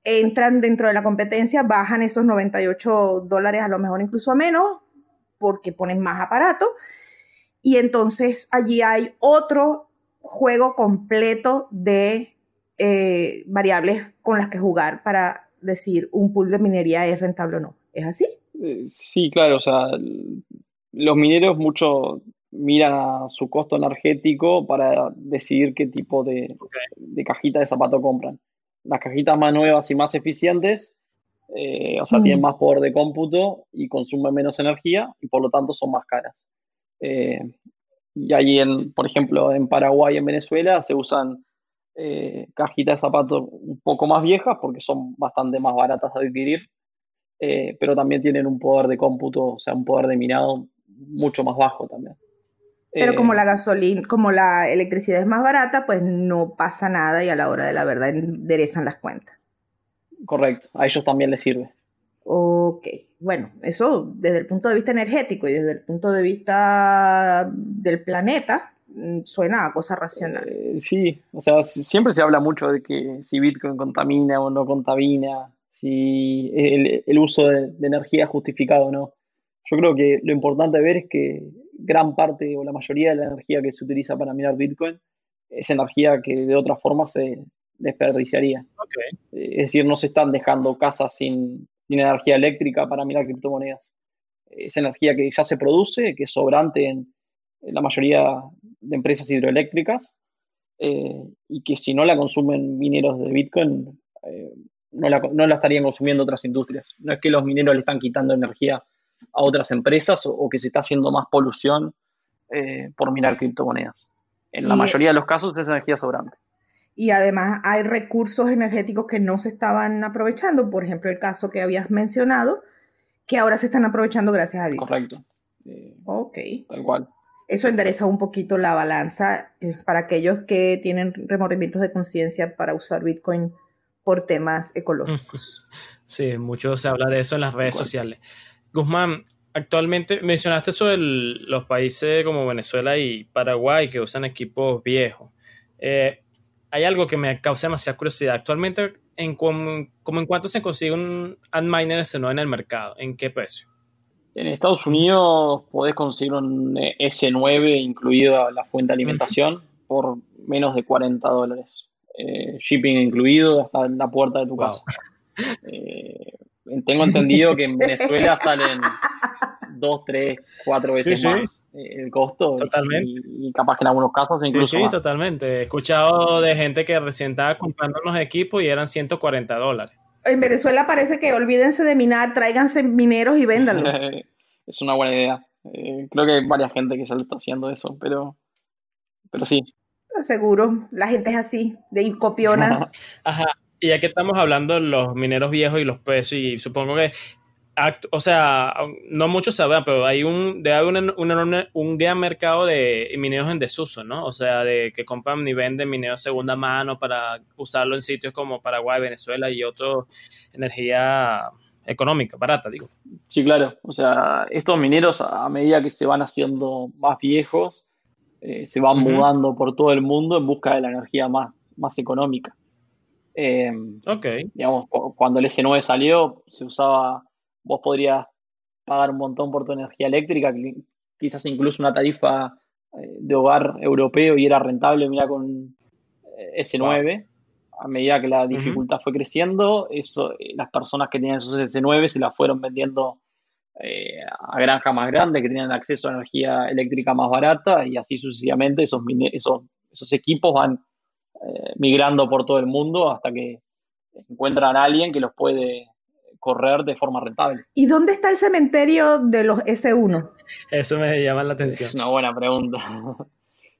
entran dentro de la competencia, bajan esos 98 dólares a lo mejor incluso a menos, porque ponen más aparato. Y entonces allí hay otro juego completo de eh, variables con las que jugar para decir un pool de minería es rentable o no. ¿Es así? Eh, sí, claro, o sea, los mineros mucho miran a su costo energético para decidir qué tipo de, cajita de zapato compran. Las cajitas más nuevas y más eficientes, eh, o sea, mm. tienen más poder de cómputo y consumen menos energía y por lo tanto son más caras. Y ahí, en, por ejemplo, en Paraguay y en Venezuela se usan eh, cajitas de zapatos un poco más viejas porque son bastante más baratas de adquirir, eh, pero también tienen un poder de cómputo, o sea, un poder de minado mucho más bajo también. Pero como la gasolina, como la electricidad es más barata, pues no pasa nada y a la hora de la verdad enderezan las cuentas. Correcto, a ellos también les sirve. Ok, bueno, eso desde el punto de vista energético y desde el punto de vista del planeta mm, suena a cosa racional. Eh, sí, o sea, siempre se habla mucho de que si Bitcoin contamina o no contamina, si el, uso de, energía es justificado o no. Yo creo que lo importante de ver es que gran parte o la mayoría de la energía que se utiliza para minar Bitcoin es energía que de otra forma se desperdiciaría. Es decir, no se están dejando casas sin, energía eléctrica para minar criptomonedas. Es energía que ya se produce, que es sobrante en, la mayoría de empresas hidroeléctricas eh, y que si no la consumen mineros de Bitcoin, eh, no, la, no, la, estarían consumiendo otras industrias. No es que los mineros le están quitando energía a otras empresas o, que se está haciendo más polución eh, por minar criptomonedas. En la mayoría de los casos es energía sobrante y además hay recursos energéticos que no se estaban aprovechando, por ejemplo el caso que habías mencionado, que ahora se están aprovechando gracias a Bitcoin. Correcto. Eh, ok. Tal cual. Eso endereza un poquito la balanza eh, para aquellos que tienen remordimientos de conciencia para usar Bitcoin por temas ecológicos. Sí, mucho se habla de eso en las redes sociales. Guzmán, actualmente mencionaste sobre los países como Venezuela y Paraguay que usan equipos viejos. Eh, hay algo que me causa demasiada curiosidad. Actualmente, en como, en cuánto se consigue un Antminer S9 en el mercado? ¿En qué precio? En Estados Unidos podés conseguir un S9 incluido la fuente de alimentación por menos de 40 dólares. Eh, shipping incluido hasta la puerta de tu casa. Eh, tengo entendido que en Venezuela salen dos, tres, cuatro veces más eh, el costo. Totalmente. Y, capaz que en algunos casos incluso. Sí, sí, totalmente. He escuchado de gente que recién estaba comprando unos equipos y eran 140 dólares. En Venezuela parece que olvídense de minar, tráiganse mineros y véndanlo. es una buena idea. Eh, creo que hay varias gente que ya lo está haciendo eso, pero, pero sí. Seguro, la gente es así, de copiona. Ajá. Y ya que estamos hablando de los mineros viejos y los precios, y supongo que o sea, no muchos saben, pero hay un, debe haber un, gran mercado de mineros en desuso, ¿no? O sea, de que compran y venden mineros segunda mano para usarlo en sitios como Paraguay, Venezuela y otros energía económica, barata, digo. Sí, claro. O sea, estos mineros a medida que se van haciendo más viejos, eh, se van mudando por todo el mundo en busca de la energía más, más económica. Eh, ok. Digamos, cuando el S9 salió, se usaba vos podrías pagar un montón por tu energía eléctrica, quizás incluso una tarifa eh, de hogar europeo y era rentable, mira, con eh, S9. A medida que la dificultad fue creciendo, eso, eh, las personas que tenían esos S9 se las fueron vendiendo a granjas más grandes que tenían acceso a energía eléctrica más barata y así sucesivamente esos, esos, esos equipos van migrando por todo el mundo hasta que encuentran a alguien que los puede correr de forma rentable. ¿Y dónde está el cementerio de los S1? Eso me llama la atención. Es una buena pregunta.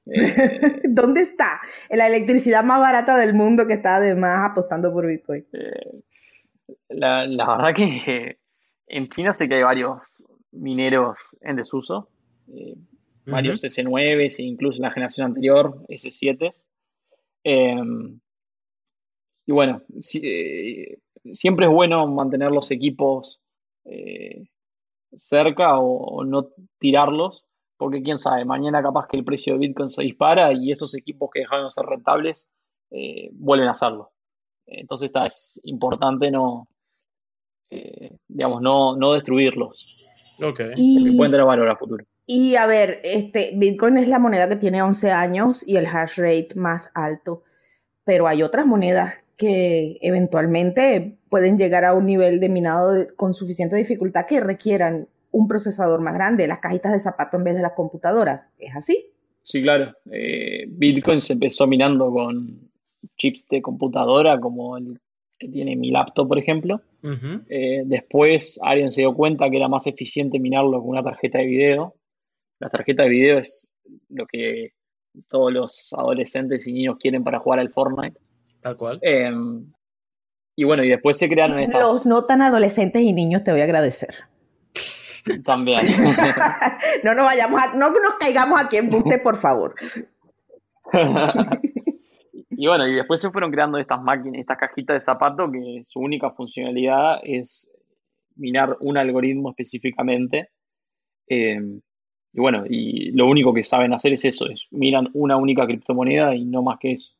¿Dónde está? La electricidad más barata del mundo que está además apostando por Bitcoin. Eh, la, verdad que en China sé que hay varios mineros en desuso, eh, varios S9 e incluso en la generación anterior S7. Eh, y bueno, siempre es bueno mantener los equipos eh, cerca o, no tirarlos, porque quién sabe, mañana capaz que el precio de Bitcoin se dispara y esos equipos que dejaron de ser rentables eh, vuelven a hacerlo. Entonces está, es importante no, eh, digamos, no, no destruirlos. Okay. Y, pueden tener valor a futuro. Y a ver, este, Bitcoin es la moneda que tiene 11 años y el hash rate más alto, pero hay otras monedas que eventualmente pueden llegar a un nivel de minado con suficiente dificultad que requieran un procesador más grande, las cajitas de zapato en vez de las computadoras. ¿Es así? Sí, claro. Eh, Bitcoin se empezó minando con chips de computadora como el que tiene mi laptop, por ejemplo. Eh, después alguien se dio cuenta que era más eficiente minarlo con una tarjeta de video. La tarjeta de video es lo que todos los adolescentes y niños quieren para jugar al Fortnite. Tal cual. Em, y bueno, y después se crearon estas... Los no tan adolescentes y niños te voy a agradecer. También. no nos vayamos a, no nos caigamos aquí en buste, por favor. y bueno, y después se fueron creando estas máquinas, estas cajitas de zapato que su única funcionalidad es minar un algoritmo específicamente. Eh, y bueno, y lo único que saben hacer es eso, es miran una única criptomoneda y no más que eso.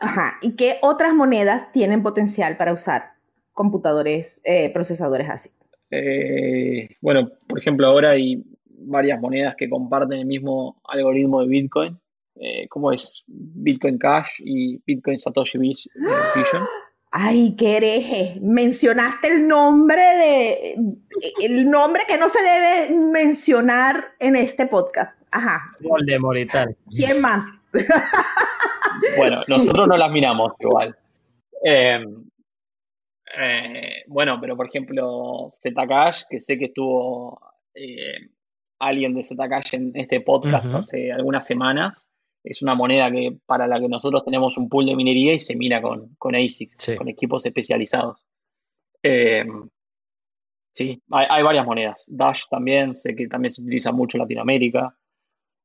Ajá. ¿Y qué otras monedas tienen potencial para usar computadores, eh, procesadores así? Eh, bueno, por ejemplo, ahora hay varias monedas que comparten el mismo algoritmo de Bitcoin, eh, como es Bitcoin Cash y Bitcoin Satoshi Vision. Ay, qué hereje. Mencionaste el nombre de. El nombre que no se debe mencionar en este podcast. Ajá. Voldemort y tal. ¿Quién más? Bueno, nosotros no las miramos igual. Em, eh, bueno, pero por ejemplo, Zcash, que sé que estuvo eh, alguien de Zcash en este podcast hace algunas semanas, es una moneda que para la que nosotros tenemos un pool de minería y se mira con, con ASICs, con equipos especializados. Em, sí, hay, varias monedas. Dash también, sé que también se utiliza mucho en Latinoamérica.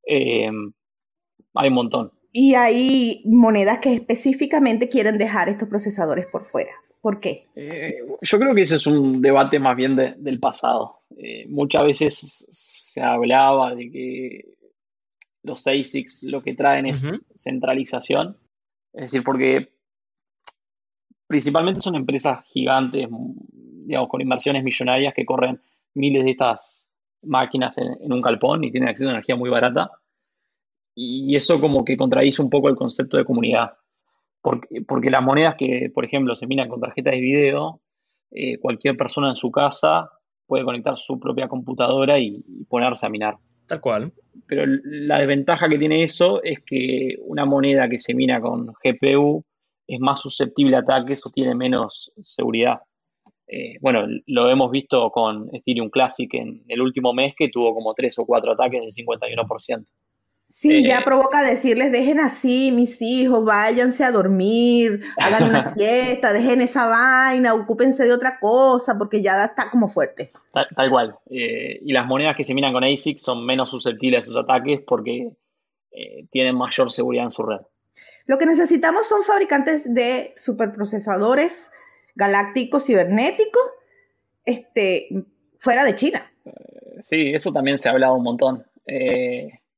Em, hay un montón. Y hay monedas que específicamente quieren dejar estos procesadores por fuera. ¿Por qué? Eh, yo creo que ese es un debate más bien del pasado. Eh, muchas veces se hablaba de que los ASICs lo que traen es centralización. Es decir, porque principalmente son empresas gigantes, digamos, con inversiones millonarias que corren miles de estas máquinas en, en un calpón y tienen acceso a energía muy barata y eso como que contradice un poco el concepto de comunidad. Porque, porque las monedas que, por ejemplo, se minan con tarjetas de video, eh, cualquier persona en su casa puede conectar su propia computadora y, ponerse a minar. Tal cual. Pero la desventaja que tiene eso es que una moneda que se mina con GPU es más susceptible a ataques o tiene menos seguridad. Eh, bueno, lo hemos visto con Ethereum Classic en el último mes que tuvo como 3 o 4 ataques del 51%. Sí, ya eh, provoca decirles, dejen así, mis hijos, váyanse a dormir, hagan una siesta, dejen esa vaina, ocúpense de otra cosa, porque ya está como fuerte. Tal, cual. Eh, y las monedas que se miran con ASIC son menos susceptibles a esos ataques porque eh, tienen mayor seguridad en su red. Lo que necesitamos son fabricantes de superprocesadores galácticos cibernéticos este, fuera de China. sí, eso también se ha hablado un montón.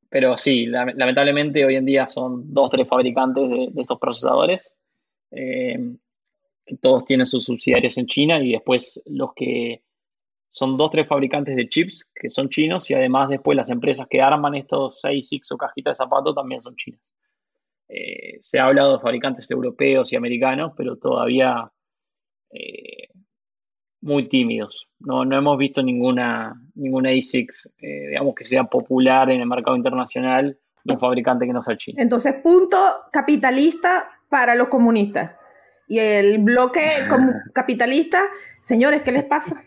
Pero sí, lamentablemente hoy en día son dos tres fabricantes de, estos procesadores, eh, que todos tienen sus subsidiarias en China y después los que son dos tres fabricantes de chips que son chinos y además después las empresas que arman estos 6, 6 o cajitas de zapatos también son chinas. Eh, se ha hablado de fabricantes europeos y americanos, pero todavía eh, muy tímidos. No, no hemos visto ninguna, ninguna ASICS, eh, digamos, que sea popular en el mercado internacional de un fabricante que no sea chino. Entonces, punto capitalista para los comunistas. Y el bloque capitalista, señores, ¿qué les pasa?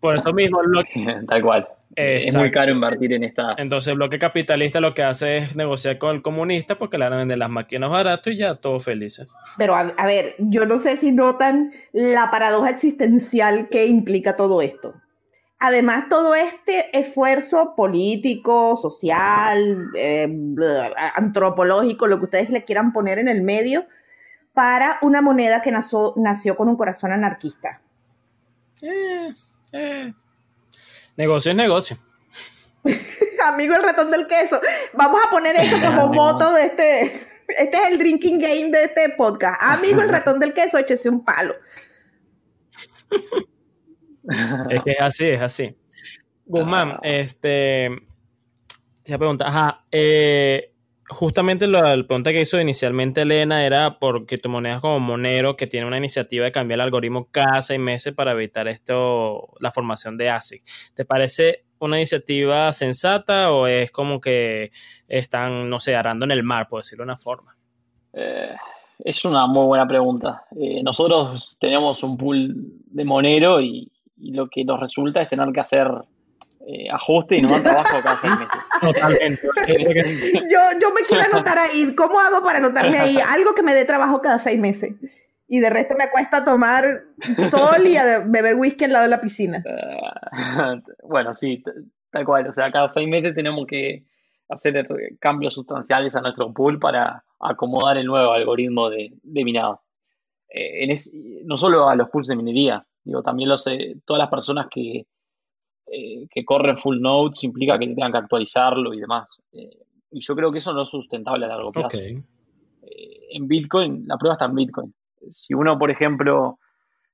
Por eso mismo el bloque. Tal cual. Es muy caro invertir en estas. Entonces el bloque capitalista lo que hace es negociar con el comunista porque le van a vender las máquinas barato y ya todos felices. Pero a, ver, yo no sé si notan la paradoja existencial que implica todo esto. Además, todo este esfuerzo político, social, eh, antropológico, lo que ustedes le quieran poner en el medio, para una moneda que nació, nació con un corazón anarquista. Eh, eh Negocio es negocio. Amigo el ratón del queso. Vamos a poner eso como moto de este. Este es el drinking game de este podcast. Amigo el ratón del queso, échese un palo. Es que es así, es así. Guzmán, ah. este. Se pregunta, ajá, eh, justamente la, pregunta que hizo inicialmente Elena era moneda es como Monero, que tiene una iniciativa de cambiar el algoritmo cada seis meses para evitar esto, la formación de ASIC. ¿Te parece una iniciativa sensata o es como que están, no sé, arando en el mar, por decirlo de una forma? Eh, es una muy buena pregunta. Eh, nosotros tenemos un pool de Monero y lo que nos resulta es tener que hacer eh, ajuste y no dan trabajo cada seis meses. Totalmente. yo, yo me quiero anotar ahí. ¿Cómo hago para anotarme ahí? Algo que me dé trabajo cada seis meses. y de resto me acuesto a tomar sol y a beber whisky al lado de la piscina. bueno, sí, tal cual. O sea, cada seis meses tenemos que hacer cambios sustanciales a nuestro pool para acomodar el nuevo algoritmo de, minado. Eh, no solo a los pools de minería, digo, también los, eh, todas las personas que, eh, que corren full nodes implica que tengan que actualizarlo y demás. y yo creo que eso no es sustentable a largo plazo. en Bitcoin, la prueba está en Bitcoin si uno, por ejemplo,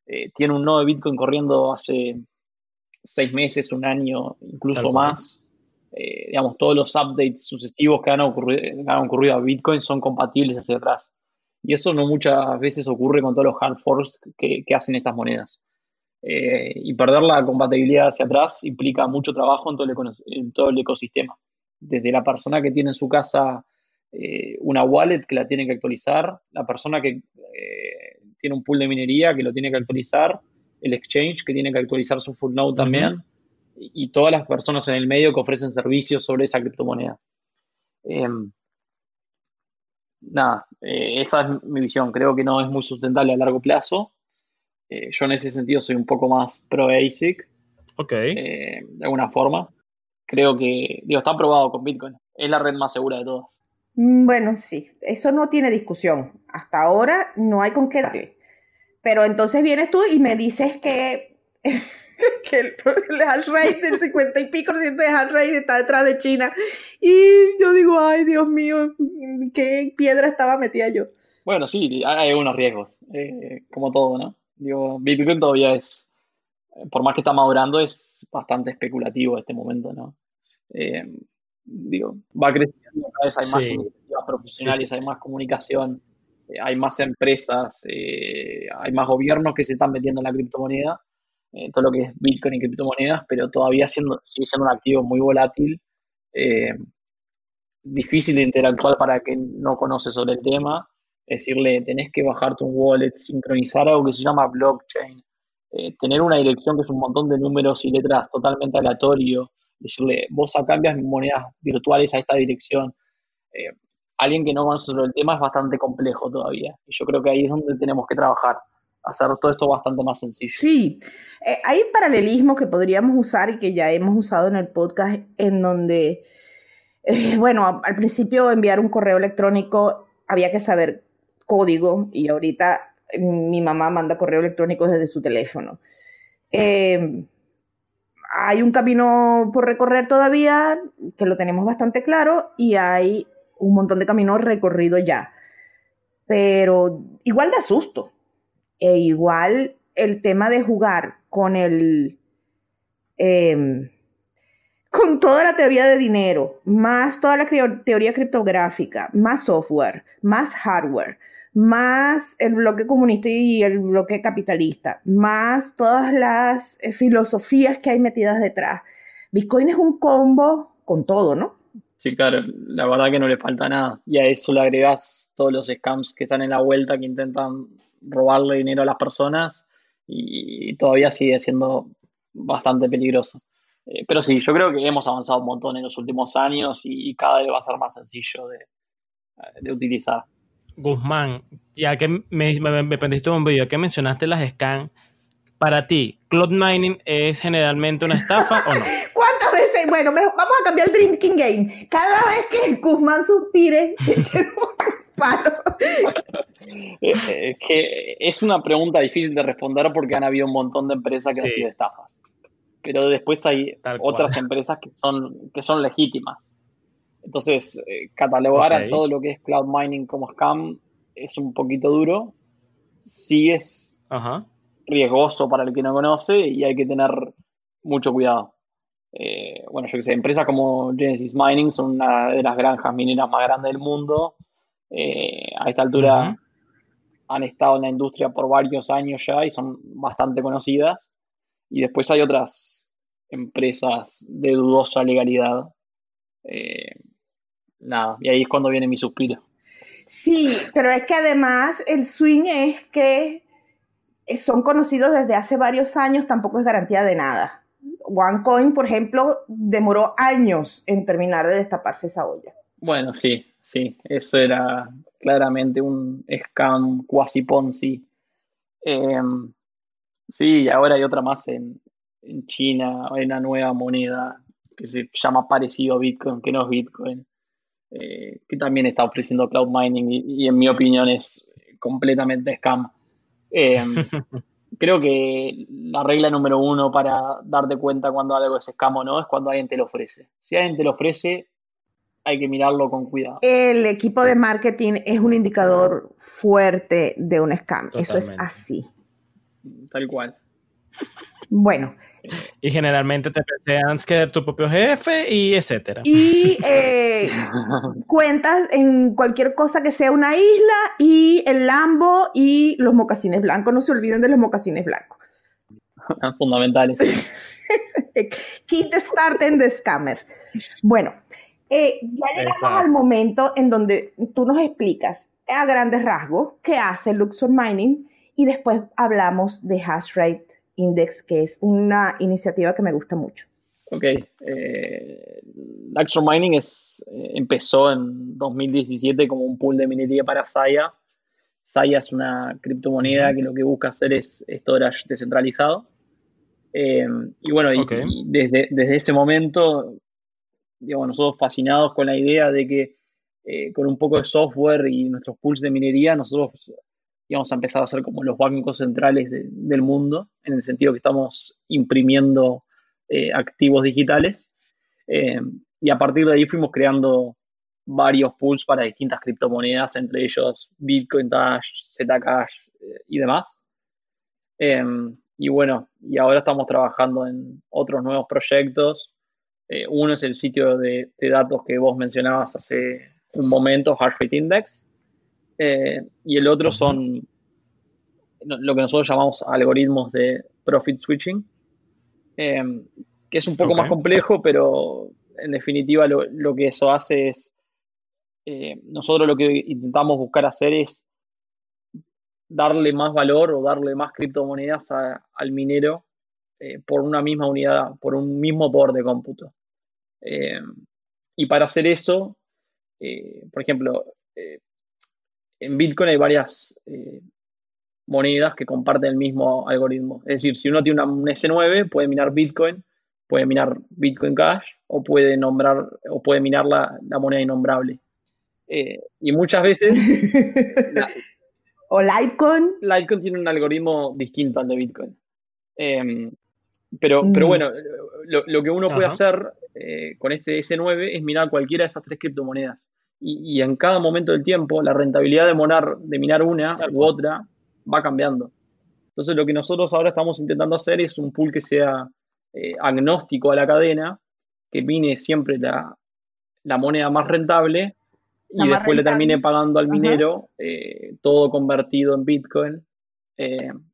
eh, tiene un nodo de Bitcoin corriendo hace seis meses, un año, incluso más, eh, digamos, todos los updates sucesivos que han, ocurrido, a Bitcoin son compatibles hacia atrás. Y eso no muchas veces ocurre con todos los hard forks que, hacen estas monedas. Eh, y perder la compatibilidad hacia atrás implica mucho trabajo en todo, el, ecosistema. Desde la persona que tiene en su casa una wallet que la tiene que actualizar, la persona que tiene un pool de minería que lo tiene que actualizar, el exchange que tiene que actualizar su full node también, y, todas las personas en el medio que ofrecen servicios sobre esa criptomoneda. Em, nada, eh, esa es mi visión. Creo que no es muy sustentable a largo plazo. Eh, yo en ese sentido soy un poco más pro ASIC. Ok. Eh, de alguna forma. Creo que, digo, está probado con Bitcoin. Es la red más segura de todas. Mm, bueno, sí, eso no tiene discusión. Hasta ahora no hay con qué darle. Pero entonces vienes tú y me dices que, que el, hash rate del 50 y pico por ciento de hash rate está detrás de China. Y yo digo, ay, Dios mío, qué piedra estaba metida yo. Bueno, sí, hay algunos riesgos, eh, como todo, ¿no? Digo, Bitcoin todavía es, por más que está madurando, es bastante especulativo este momento, ¿no? Eh, digo, va creciendo, cada vez hay más iniciativas profesionales, hay más comunicación, eh, hay más empresas, eh, hay más gobiernos que se están metiendo en la criptomoneda, todo lo que es Bitcoin y criptomonedas, pero todavía siendo, sigue siendo un activo muy volátil, difícil de interactuar para quien no conoce sobre el tema, decirle, tenés que bajarte un wallet, sincronizar algo que se llama blockchain, tener una dirección que es un montón de números y letras totalmente aleatorio, decirle, vos cambias monedas virtuales a esta dirección. Eh, alguien que no conoce sobre el tema es bastante complejo todavía. Y yo creo que ahí es donde tenemos que trabajar, hacer todo esto bastante más sencillo. Sí, eh, hay un paralelismo que podríamos usar y que ya hemos usado en el podcast en donde, eh, bueno, al principio enviar un correo electrónico había que saber código y ahorita mi mamá manda correo electrónico desde su teléfono. Eh, hay un camino por recorrer todavía, que lo tenemos bastante claro, y hay un montón de caminos recorridos ya. Pero igual da susto. E igual el tema de jugar con el. Em, con toda la teoría de dinero, más toda la teoría criptográfica, más software, más hardware, más el bloque comunista y el bloque capitalista, más todas las eh, filosofías que hay metidas detrás. Bitcoin es un combo con todo, ¿no? Sí, claro, la verdad que no le falta nada. Y a eso le agregas todos los scams que están en la vuelta, que intentan robarle dinero a las personas y, todavía sigue siendo bastante peligroso. Eh, pero sí, yo creo que hemos avanzado un montón en los últimos años y, cada vez va a ser más sencillo de utilizar. Guzmán, ya que me, me, me un video que mencionaste las scans, para ti, cloud mining es generalmente una estafa o no? ¿Cuántas veces? Bueno, vamos a cambiar el drinking game. Cada vez que Guzmán suspire, un palo. Eh, eh, que es una pregunta difícil de responder porque han habido un montón de empresas que han sido estafas. Pero después hay otras empresas que son, que son legítimas. Entonces, eh, catalogar a todo lo que es cloud mining como scam es un poquito duro. Sí es riesgoso para el que no conoce y hay que tener mucho cuidado. Eh, bueno, yo que sé, empresas como Genesis Mining son una de las granjas mineras más grandes del mundo. Eh, a esta altura han estado en la industria por varios años ya y son bastante conocidas. Y después hay otras empresas de dudosa legalidad nada, y ahí es cuando viene mi suspiro. Sí, pero es que además el swing es que son conocidos desde hace varios años, tampoco es garantía de nada. OneCoin, por ejemplo, demoró años en terminar de destaparse esa olla. Bueno, sí, sí, eso era claramente un scam cuasi Ponzi Em, sí, ahora hay otra más en, en China, hay una nueva moneda que se llama parecido a Bitcoin, que no es Bitcoin, eh, que también está ofreciendo cloud mining y, en mi opinión es completamente scam. Em, creo que la regla número uno para darte cuenta cuando algo es scam o no es cuando alguien te lo ofrece. Si alguien te lo ofrece, hay que mirarlo con cuidado. El equipo de marketing es un indicador fuerte de un scam. Eso es así. Tal cual. Bueno. Y generalmente te desean ser tu propio jefe y etcétera. Y eh, cuentas en cualquier cosa que sea una isla y el Lambo y los mocasines blancos. No se olviden de los mocasines blancos. Fundamentales. Keep starting the scammer. Bueno, eh, ya llegamos al momento en donde tú nos explicas a grandes rasgos qué hace Luxor Mining y después hablamos de Hash Rate Index, que es una iniciativa que me gusta mucho. Ok. Eh, Luxor Mining es, eh, empezó en 2017 como un pool de minería para Saya. Saya es una criptomoneda que lo que busca hacer es storage descentralizado. Eh, y bueno, desde, desde ese momento digamos, nosotros fascinados con la idea de que eh, con un poco de software y nuestros pools de minería, nosotros íbamos a empezar a ser como los bancos centrales del mundo, en el sentido que estamos imprimiendo eh, activos digitales. Eh, y a partir de ahí fuimos creando varios pools para distintas criptomonedas, entre ellos Bitcoin Dash, Zcash y demás. y bueno, y ahora estamos trabajando en otros nuevos proyectos eh, uno es el sitio de, datos que vos mencionabas hace un momento, Rate Index, eh, y el otro son lo que nosotros llamamos algoritmos de profit switching, eh, que es un poco más complejo, pero en definitiva lo, que eso hace es, nosotros lo que intentamos buscar hacer es darle más valor o darle más criptomonedas al minero por una misma unidad, por un mismo poder de cómputo. Eh, y para hacer eso, eh, por ejemplo, eh, en Bitcoin hay varias monedas que comparten el mismo algoritmo. Es decir, si uno tiene un S9, puede minar Bitcoin, puede minar Bitcoin Cash o puede nombrar o puede minar la, moneda innombrable. y muchas veces. o Litecoin. Litecoin tiene un algoritmo distinto al de Bitcoin. pero, pero mm. bueno, lo, que uno puede hacer eh, con este S9 es minar cualquiera de esas tres criptomonedas. Y, en cada momento del tiempo, la rentabilidad de, monar, de minar una u otra va cambiando. Entonces, lo que nosotros ahora estamos intentando hacer es un pool que sea eh, agnóstico a la cadena, que mine siempre la, moneda más rentable y después le termine pagando al minero eh, todo convertido en Bitcoin,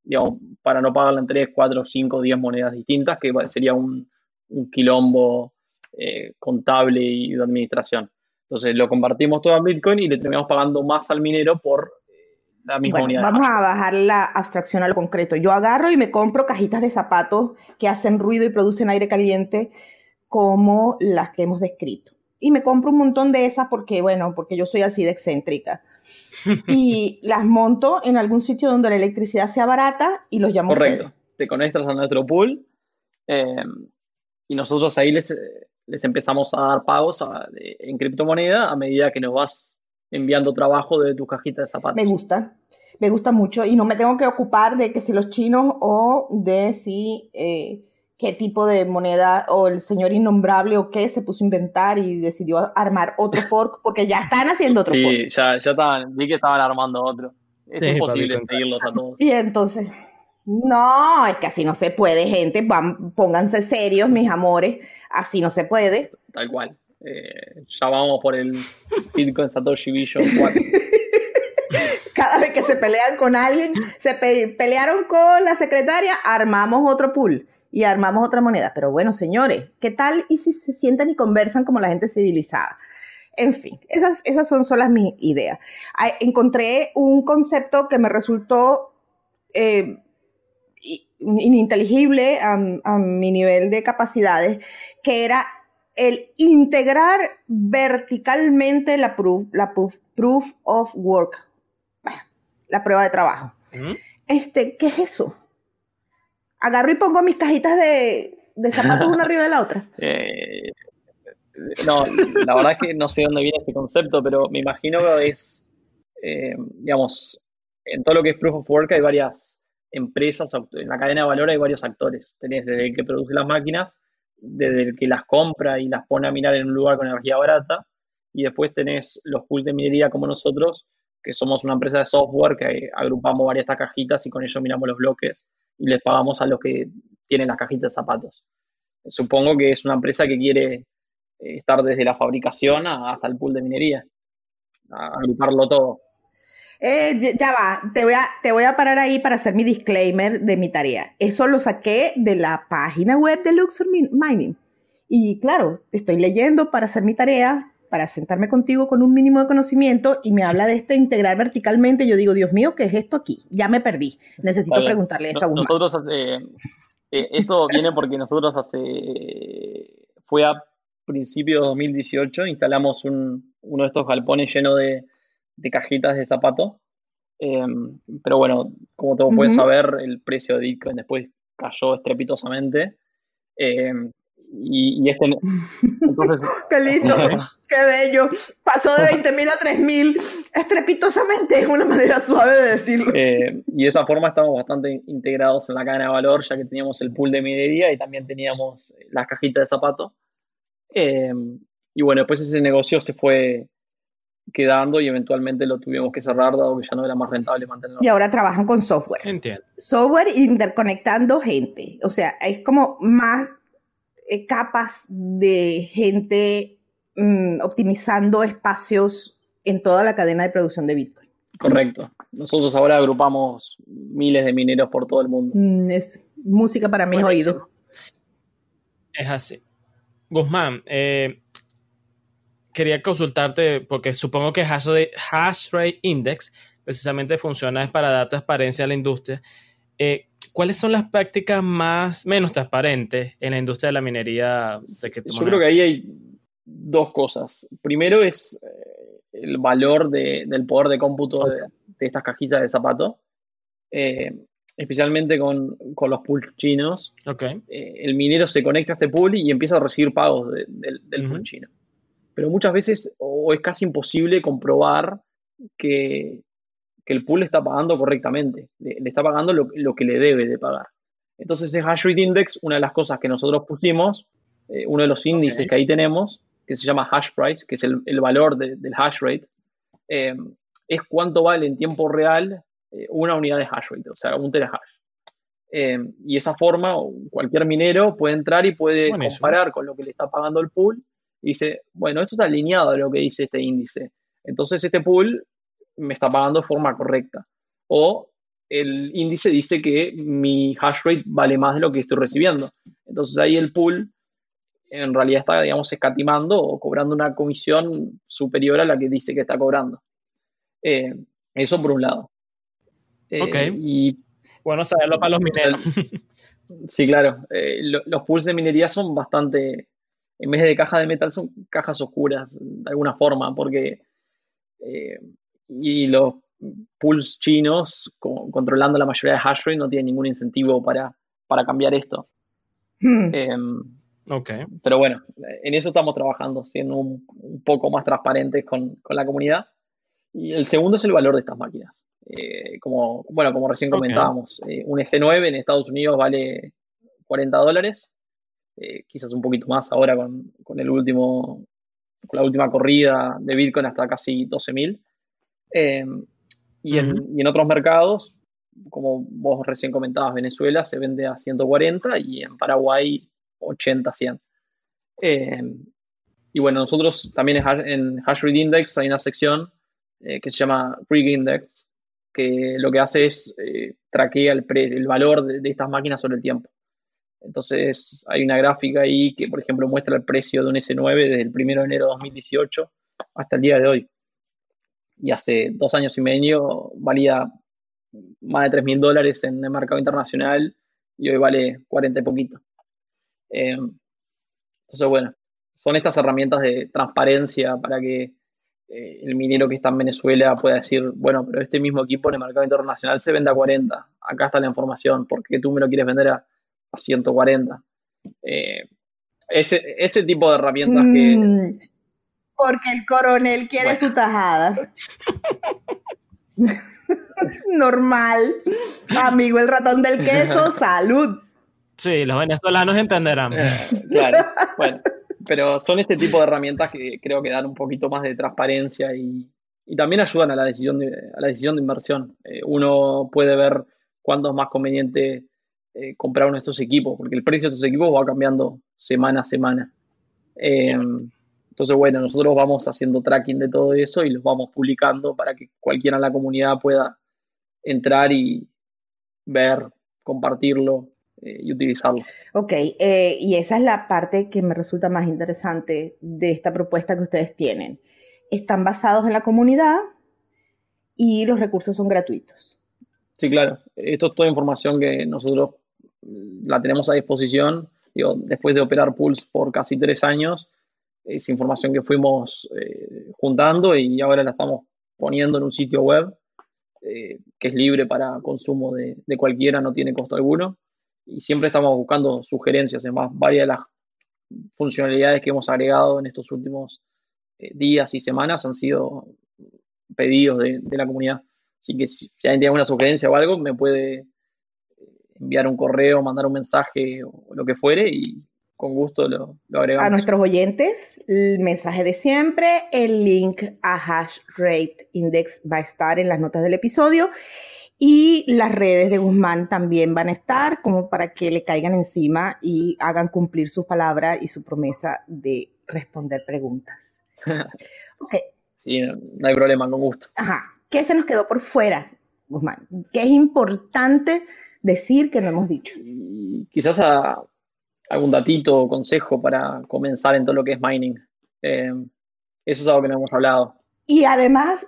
digamos, para no pagarle en 3, 4, 5, 10 monedas distintas, que sería un, un quilombo eh, contable y de administración. Entonces lo convertimos todo en Bitcoin y le terminamos pagando más al minero por eh, la misma unidad. Vamos a bajar la abstracción a lo concreto. Yo agarro y me compro cajitas de zapatos que hacen ruido y producen aire caliente como las que hemos descrito. Y me compro un montón de esas porque, bueno, porque yo soy así de excéntrica. y las monto en algún sitio donde la electricidad sea barata y los llamo. Correcto. Te conectas a nuestro pool eh, y nosotros ahí les, les empezamos a dar pagos en criptomoneda a medida que nos vas enviando trabajo de tu cajita de zapatos. Me gusta, me gusta mucho y no me tengo que ocupar de que si los chinos o de si eh, qué tipo de moneda o el señor innombrable o qué se puso a inventar y decidió armar otro fork porque ya están haciendo otro fork. Sí, ya, ya estaban, vi que estaban armando otro. Es imposible seguirlos a todos. Y entonces, no, es que así no se puede, gente. Van, pónganse serios, mis amores. Así no se puede. Tal cual. Eh, ya vamos por el Bitcoin Satoshi Vision 4. Cada vez que se pelean con alguien, se pelearon con la secretaria, armamos otro pool y armamos otra moneda. Pero bueno, señores, ¿qué tal y si se sientan y conversan como la gente civilizada? En fin, esas, esas son solo mis ideas. Encontré un concepto que me resultó eh, ininteligible a, mi nivel de capacidades, que era el integrar verticalmente la proof, la proof, of work, la prueba de trabajo. este, ¿qué es eso? Agarro y pongo mis cajitas de, zapatos una arriba de la otra. Eh, no, la verdad es que no sé dónde viene ese concepto, pero me imagino que es, eh, digamos, en todo lo que es Proof of Work hay varias empresas, en la cadena de valor hay varios actores. Tenés desde el que produce las máquinas, desde el que las compra y las pone a minar en un lugar con energía barata, y después tenés los pools de minería como nosotros, que somos una empresa de software que agrupamos varias cajitas y con ello miramos los bloques y les pagamos a los que tienen las cajitas de zapatos. Supongo que es una empresa que quiere eh, estar desde la fabricación hasta el pool de minería, agruparlo todo. Eh, ya va, te voy, a, te voy a parar ahí para hacer mi disclaimer de mi tarea. Eso lo saqué de la página web de Luxor Mining. Y claro, estoy leyendo para hacer mi tarea, para sentarme contigo con un mínimo de conocimiento y me habla de este integrar verticalmente. Yo digo, Dios mío, ¿qué es esto aquí? Ya me perdí. Necesito preguntarle eso a Guzmán. Nosotros hace, eh, eso viene porque nosotros hace, fue a principios de 2018, instalamos un, uno de estos galpones lleno de, de cajitas de zapato. Em, pero bueno, como todos pueden saber, el precio de Bitcoin después cayó estrepitosamente. Em, y, este. Entonces, ¡Qué lindo! ¡Qué bello! Pasó de 20.000 a 3.000 estrepitosamente, es una manera suave de decirlo. Eh, y de esa forma estamos bastante integrados en la cadena de valor, ya que teníamos el pool de minería y también teníamos las cajitas de zapato. Em, y bueno, después ese negocio se fue quedando y eventualmente lo tuvimos que cerrar dado que ya no era más rentable mantenerlo. Y ahora trabajan con software. Entiendo. Software interconectando gente. O sea, es como más eh, capas de gente mm, optimizando espacios en toda la cadena de producción de Bitcoin. Correcto. Nosotros ahora agrupamos miles de mineros por todo el mundo. Mm, es música para mis oídos. Es así. Guzmán, eh, quería consultarte, porque supongo que hash rate, hash rate index precisamente funciona para dar transparencia a la industria. Eh, ¿Cuáles son las prácticas más menos transparentes en la industria de la minería? De Yo creo que ahí hay dos cosas. Primero es eh, el valor del poder de cómputo de, estas cajitas de zapato, eh, especialmente con, los pools chinos. Okay. el minero se conecta a este pool y empieza a recibir pagos del pool chino pero muchas veces o es casi imposible comprobar que, el pool está pagando correctamente, le, está pagando lo, que le debe de pagar. Entonces, el hash rate index, una de las cosas que nosotros pusimos, eh, uno de los índices que ahí tenemos, que se llama hash price, que es el, valor del hash rate, eh, es cuánto vale en tiempo real eh, una unidad de hash rate, o sea, un terahash. y esa forma, cualquier minero puede entrar y puede comparar con lo que le está pagando el pool dice, bueno, esto está alineado a lo que dice este índice. Entonces este pool me está pagando de forma correcta. O el índice dice que mi hash rate vale más de lo que estoy recibiendo. Entonces ahí el pool en realidad está, digamos, escatimando o cobrando una comisión superior a la que dice que está cobrando. Eh, eso por un lado. Eh, ok. Y, bueno saberlo para los mineros. Sí, claro. Eh, los pools de minería son bastante en vez de caja de metal son cajas oscuras de alguna forma, porque eh, y los pools chinos controlando la mayoría de hash rate no tienen ningún incentivo para, para cambiar esto. Hmm. Em, ok. Pero bueno, en eso estamos trabajando, siendo un, poco más transparentes con, la comunidad. Y el segundo es el valor de estas máquinas. Eh, como, bueno, como recién comentábamos, eh, un F9 en Estados Unidos vale 40 dólares eh, quizás un poquito más ahora con, el último, con la última corrida de Bitcoin hasta casi 12.000. Eh, y, en, otros mercados, como vos recién comentabas, Venezuela se vende a 140 y en Paraguay 80, 100. Eh, y bueno, nosotros también en Hashrate Index hay una sección que se llama Rig Index, que lo que hace es traquea el, el valor de, estas máquinas sobre el tiempo. Entonces hay una gráfica ahí que, por ejemplo, muestra el precio de un S9 desde el 1 de enero de 2018 hasta el día de hoy. Y hace dos años y medio valía más de 3 mil dólares en el mercado internacional y hoy vale 40 y poquito. Eh, entonces, bueno, son estas herramientas de transparencia para que eh, el minero que está en Venezuela pueda decir, bueno, pero este mismo equipo en el mercado internacional se vende a 40, acá está la información, ¿por qué tú me lo quieres vender a, 140? Eh, ese, ese tipo de herramientas que... Mm, porque el coronel quiere su tajada. Normal. Amigo el ratón del queso, salud. Sí, los venezolanos entenderán. Eh, claro, bueno pero son este tipo de herramientas que creo que dan un poquito más de transparencia y, también ayudan a la decisión de, a la decisión de inversión. Eh, uno puede ver cuándo es más conveniente eh, comprar uno de estos equipos, porque el precio de estos equipos va cambiando semana a semana. Eh, entonces, bueno, nosotros vamos haciendo tracking de todo eso y los vamos publicando para que cualquiera en la comunidad pueda entrar y ver, compartirlo, eh, y utilizarlo. Ok, y esa es la parte que me resulta más interesante de esta propuesta que ustedes tienen. Están basados en la comunidad y los recursos son gratuitos. Sí, claro. Esto es toda información que nosotros la tenemos a disposición. Digo, después de operar Pulse por casi tres años, es información que fuimos eh, juntando y ahora la estamos poniendo en un sitio web que es libre para consumo de, cualquiera, no tiene costo alguno y siempre estamos buscando sugerencias. Además, varias de las funcionalidades que hemos agregado en estos últimos eh, días y semanas han sido pedidos de, la comunidad. Así que si, alguien tiene alguna sugerencia o algo, me puede eh, enviar un correo, mandar un mensaje o lo que fuere y con gusto lo, lo, agregamos. A nuestros oyentes, el mensaje de siempre, el link a Hash Rate Index va a estar en las notas del episodio y las redes de Guzmán también van a estar como para que le caigan encima y hagan cumplir su palabra y su promesa de responder preguntas. ok. Sí, no, hay problema, con gusto. Ajá. ¿Qué se nos quedó por fuera, Guzmán? ¿Qué es importante decir que no hemos dicho? quizás algún datito o consejo para comenzar en todo lo que es mining. Eh, eso es algo que no hemos hablado. Y además,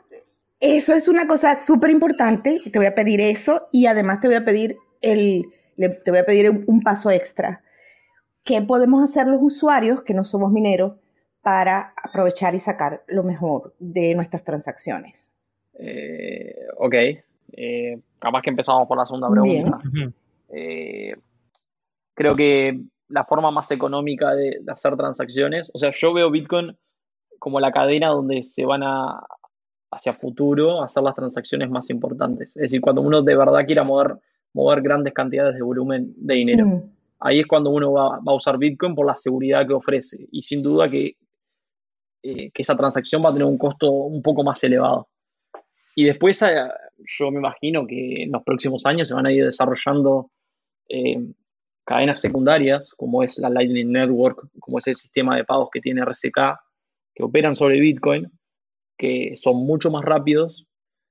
eso es una cosa súper importante. Te voy a pedir eso y además te voy a pedir el, te voy a pedir un paso extra. ¿Qué podemos hacer los usuarios que no somos mineros para aprovechar y sacar lo mejor de nuestras transacciones? Eh, ok. Eh, capaz que empezamos por la segunda pregunta. Eh, creo que la forma más económica de, hacer transacciones, o sea, yo veo Bitcoin como la cadena donde se van a, hacia futuro hacer las transacciones más importantes. Es decir, cuando uno de verdad quiera mover, mover grandes cantidades de volumen de dinero. Mm. Ahí es cuando uno va, a usar Bitcoin por la seguridad que ofrece. Y sin duda que, eh, que esa transacción va a tener un costo un poco más elevado. Y después yo me imagino que en los próximos años se van a ir desarrollando eh, cadenas secundarias, como es la Lightning Network, como es el sistema de pagos que tiene RCK, que operan sobre Bitcoin que son mucho más rápidos,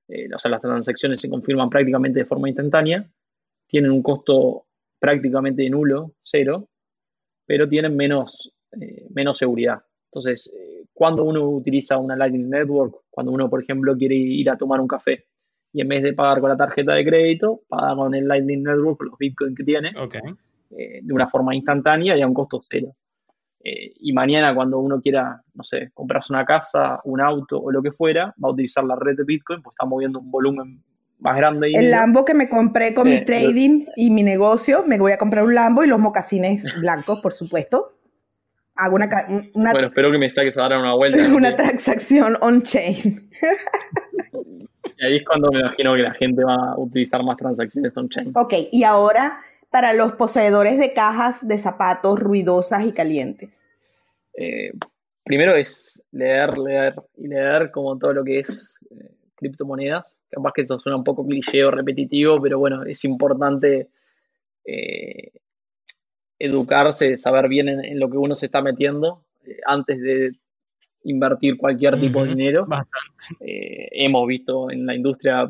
eh, o sea, las transacciones se confirman prácticamente de forma instantánea, tienen un costo prácticamente nulo, cero, pero tienen menos, eh, menos seguridad. Entonces, eh, cuando uno utiliza una Lightning Network, cuando uno, por ejemplo, quiere ir a tomar un café y en vez de pagar con la tarjeta de crédito, paga con el Lightning Network, los bitcoins que tiene, de una forma instantánea y a un costo cero. Eh, y mañana cuando uno quiera, no sé, comprarse una casa, un auto o lo que fuera, va a utilizar la red de Bitcoin, pues está moviendo un volumen más grande. El Lambo que me compré con mi eh, trading y mi negocio, me voy a comprar un Lambo y los mocasines blancos, por supuesto. Hago una... bueno, espero que me saques a dar una vuelta. una transacción on-chain. y ahí es cuando me imagino que la gente va a utilizar más transacciones on-chain. Ok, y ahora para los poseedores de cajas de zapatos ruidosas y calientes? Eh, primero es leer, leer y leer como todo lo que es eh, criptomonedas. Capaz que eso suena un poco cliché o repetitivo, pero bueno, es importante eh, educarse, saber bien en, lo que uno se está metiendo antes de invertir cualquier tipo de dinero. hemos visto en la industria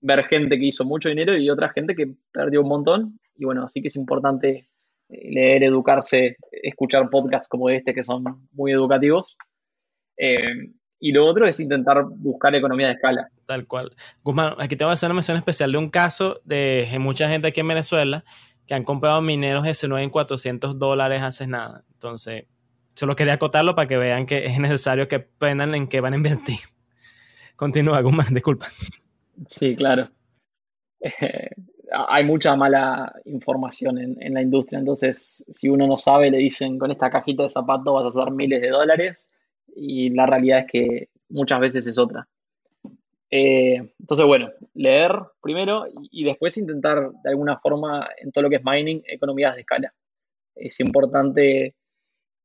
ver gente que hizo mucho dinero y otra gente que perdió un montón y bueno, así que es importante eh, leer, educarse, escuchar podcasts como este que son muy educativos. Eh, y lo otro es intentar buscar economía de escala. Tal cual. Guzmán, aquí te voy a hacer una mención especial de un caso de mucha gente aquí en Venezuela que han comprado mineros S9 en 400 dólares hace nada. Entonces, Solo quería acotarlo para que vean que es necesario que aprendan en qué van a invertir. Continúa, Guzmán, disculpa. Sí, claro. Eh, hay mucha mala información en, la industria, entonces si uno no sabe, le dicen con esta cajita de zapatos vas a usar miles de dólares y la realidad es que muchas veces es otra. Eh, entonces, bueno, leer primero y, después intentar de alguna forma en todo lo que es mining, economías de escala. Es importante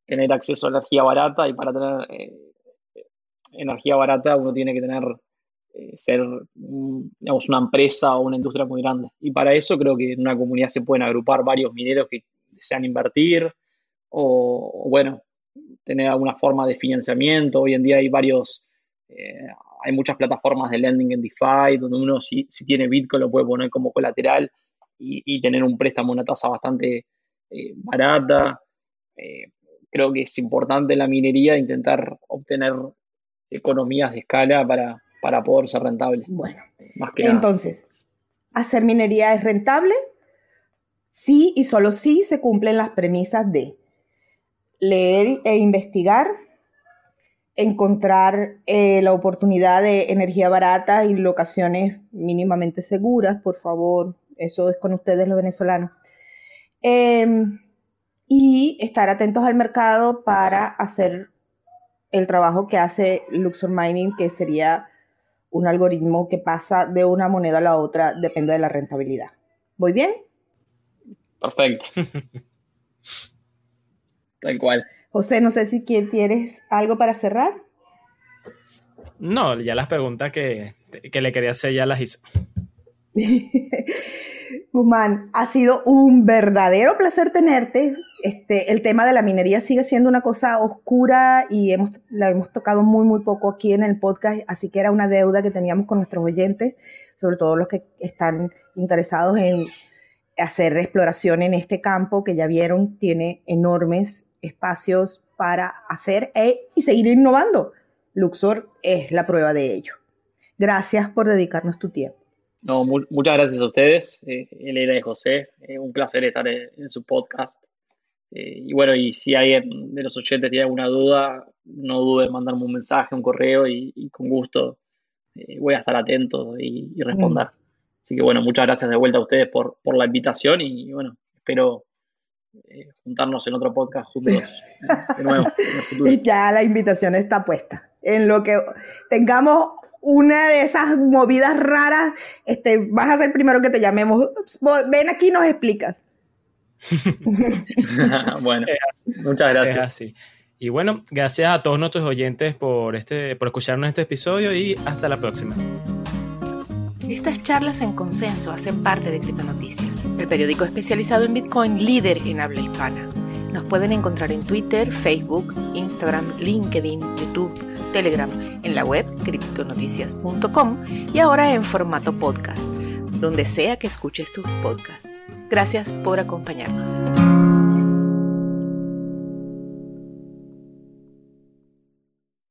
tener acceso a energía barata y para tener eh, energía barata uno tiene que tener eh, ser digamos, una empresa o una industria muy grande. Y para eso creo que en una comunidad se pueden agrupar varios mineros que desean invertir o, bueno, tener alguna forma de financiamiento. Hoy en día hay varios, eh, hay muchas plataformas de lending en DeFi donde uno si, tiene Bitcoin lo puede poner como colateral y, tener un préstamo una tasa bastante eh, barata. Creo que es importante en la minería intentar obtener economías de escala para, para poder ser rentable. Bueno, entonces, ¿hacer minería es rentable? Sí y solo sí se cumplen las premisas de leer e investigar, encontrar eh, la oportunidad de energía barata y locaciones mínimamente seguras, por favor, eso es con ustedes los venezolanos. Em, y estar atentos al mercado para hacer el trabajo que hace Luxor Mining, que sería un algoritmo que pasa de una moneda a la otra, depende de la rentabilidad. ¿Voy bien? Perfecto. Tal cual. José, no sé si quieres algo para cerrar. No, ya las preguntas que, que le quería hacer ya las hice. Guzmán, ha sido un verdadero placer tenerte. Este, el tema de la minería sigue siendo una cosa oscura y hemos, la hemos tocado muy, muy poco aquí en el podcast, así que era una deuda que teníamos con nuestros oyentes, sobre todo los que están interesados en hacer exploración en este campo que ya vieron tiene enormes espacios para hacer e, y seguir innovando. Luxor es la prueba de ello. Gracias por dedicarnos tu tiempo. No, muchas gracias a ustedes, eh, Elena y José. Eh, un placer estar en, su podcast. Eh, y bueno, y si alguien de los oyentes tiene alguna duda, no dude en mandarme un mensaje, un correo y, con gusto eh, voy a estar atento y, responder. Mm. Así que bueno, muchas gracias de vuelta a ustedes por, por la invitación y, bueno, espero juntarnos en otro podcast juntos de nuevo. ya la invitación está puesta. En lo que tengamos una de esas movidas raras, este, vas a ser el primero que te llamemos. Ven aquí y nos explicas. bueno, muchas gracias. Y bueno, gracias a todos nuestros oyentes por, este, por escucharnos este episodio y hasta la próxima. Estas charlas en consenso hacen parte de Criptonoticias, el periódico especializado en Bitcoin líder en habla hispana. Nos pueden encontrar en Twitter, Facebook, Instagram, LinkedIn, YouTube Telegram, en la web criptonoticias.com y ahora en formato podcast, donde sea que escuches tu podcast. Gracias por acompañarnos.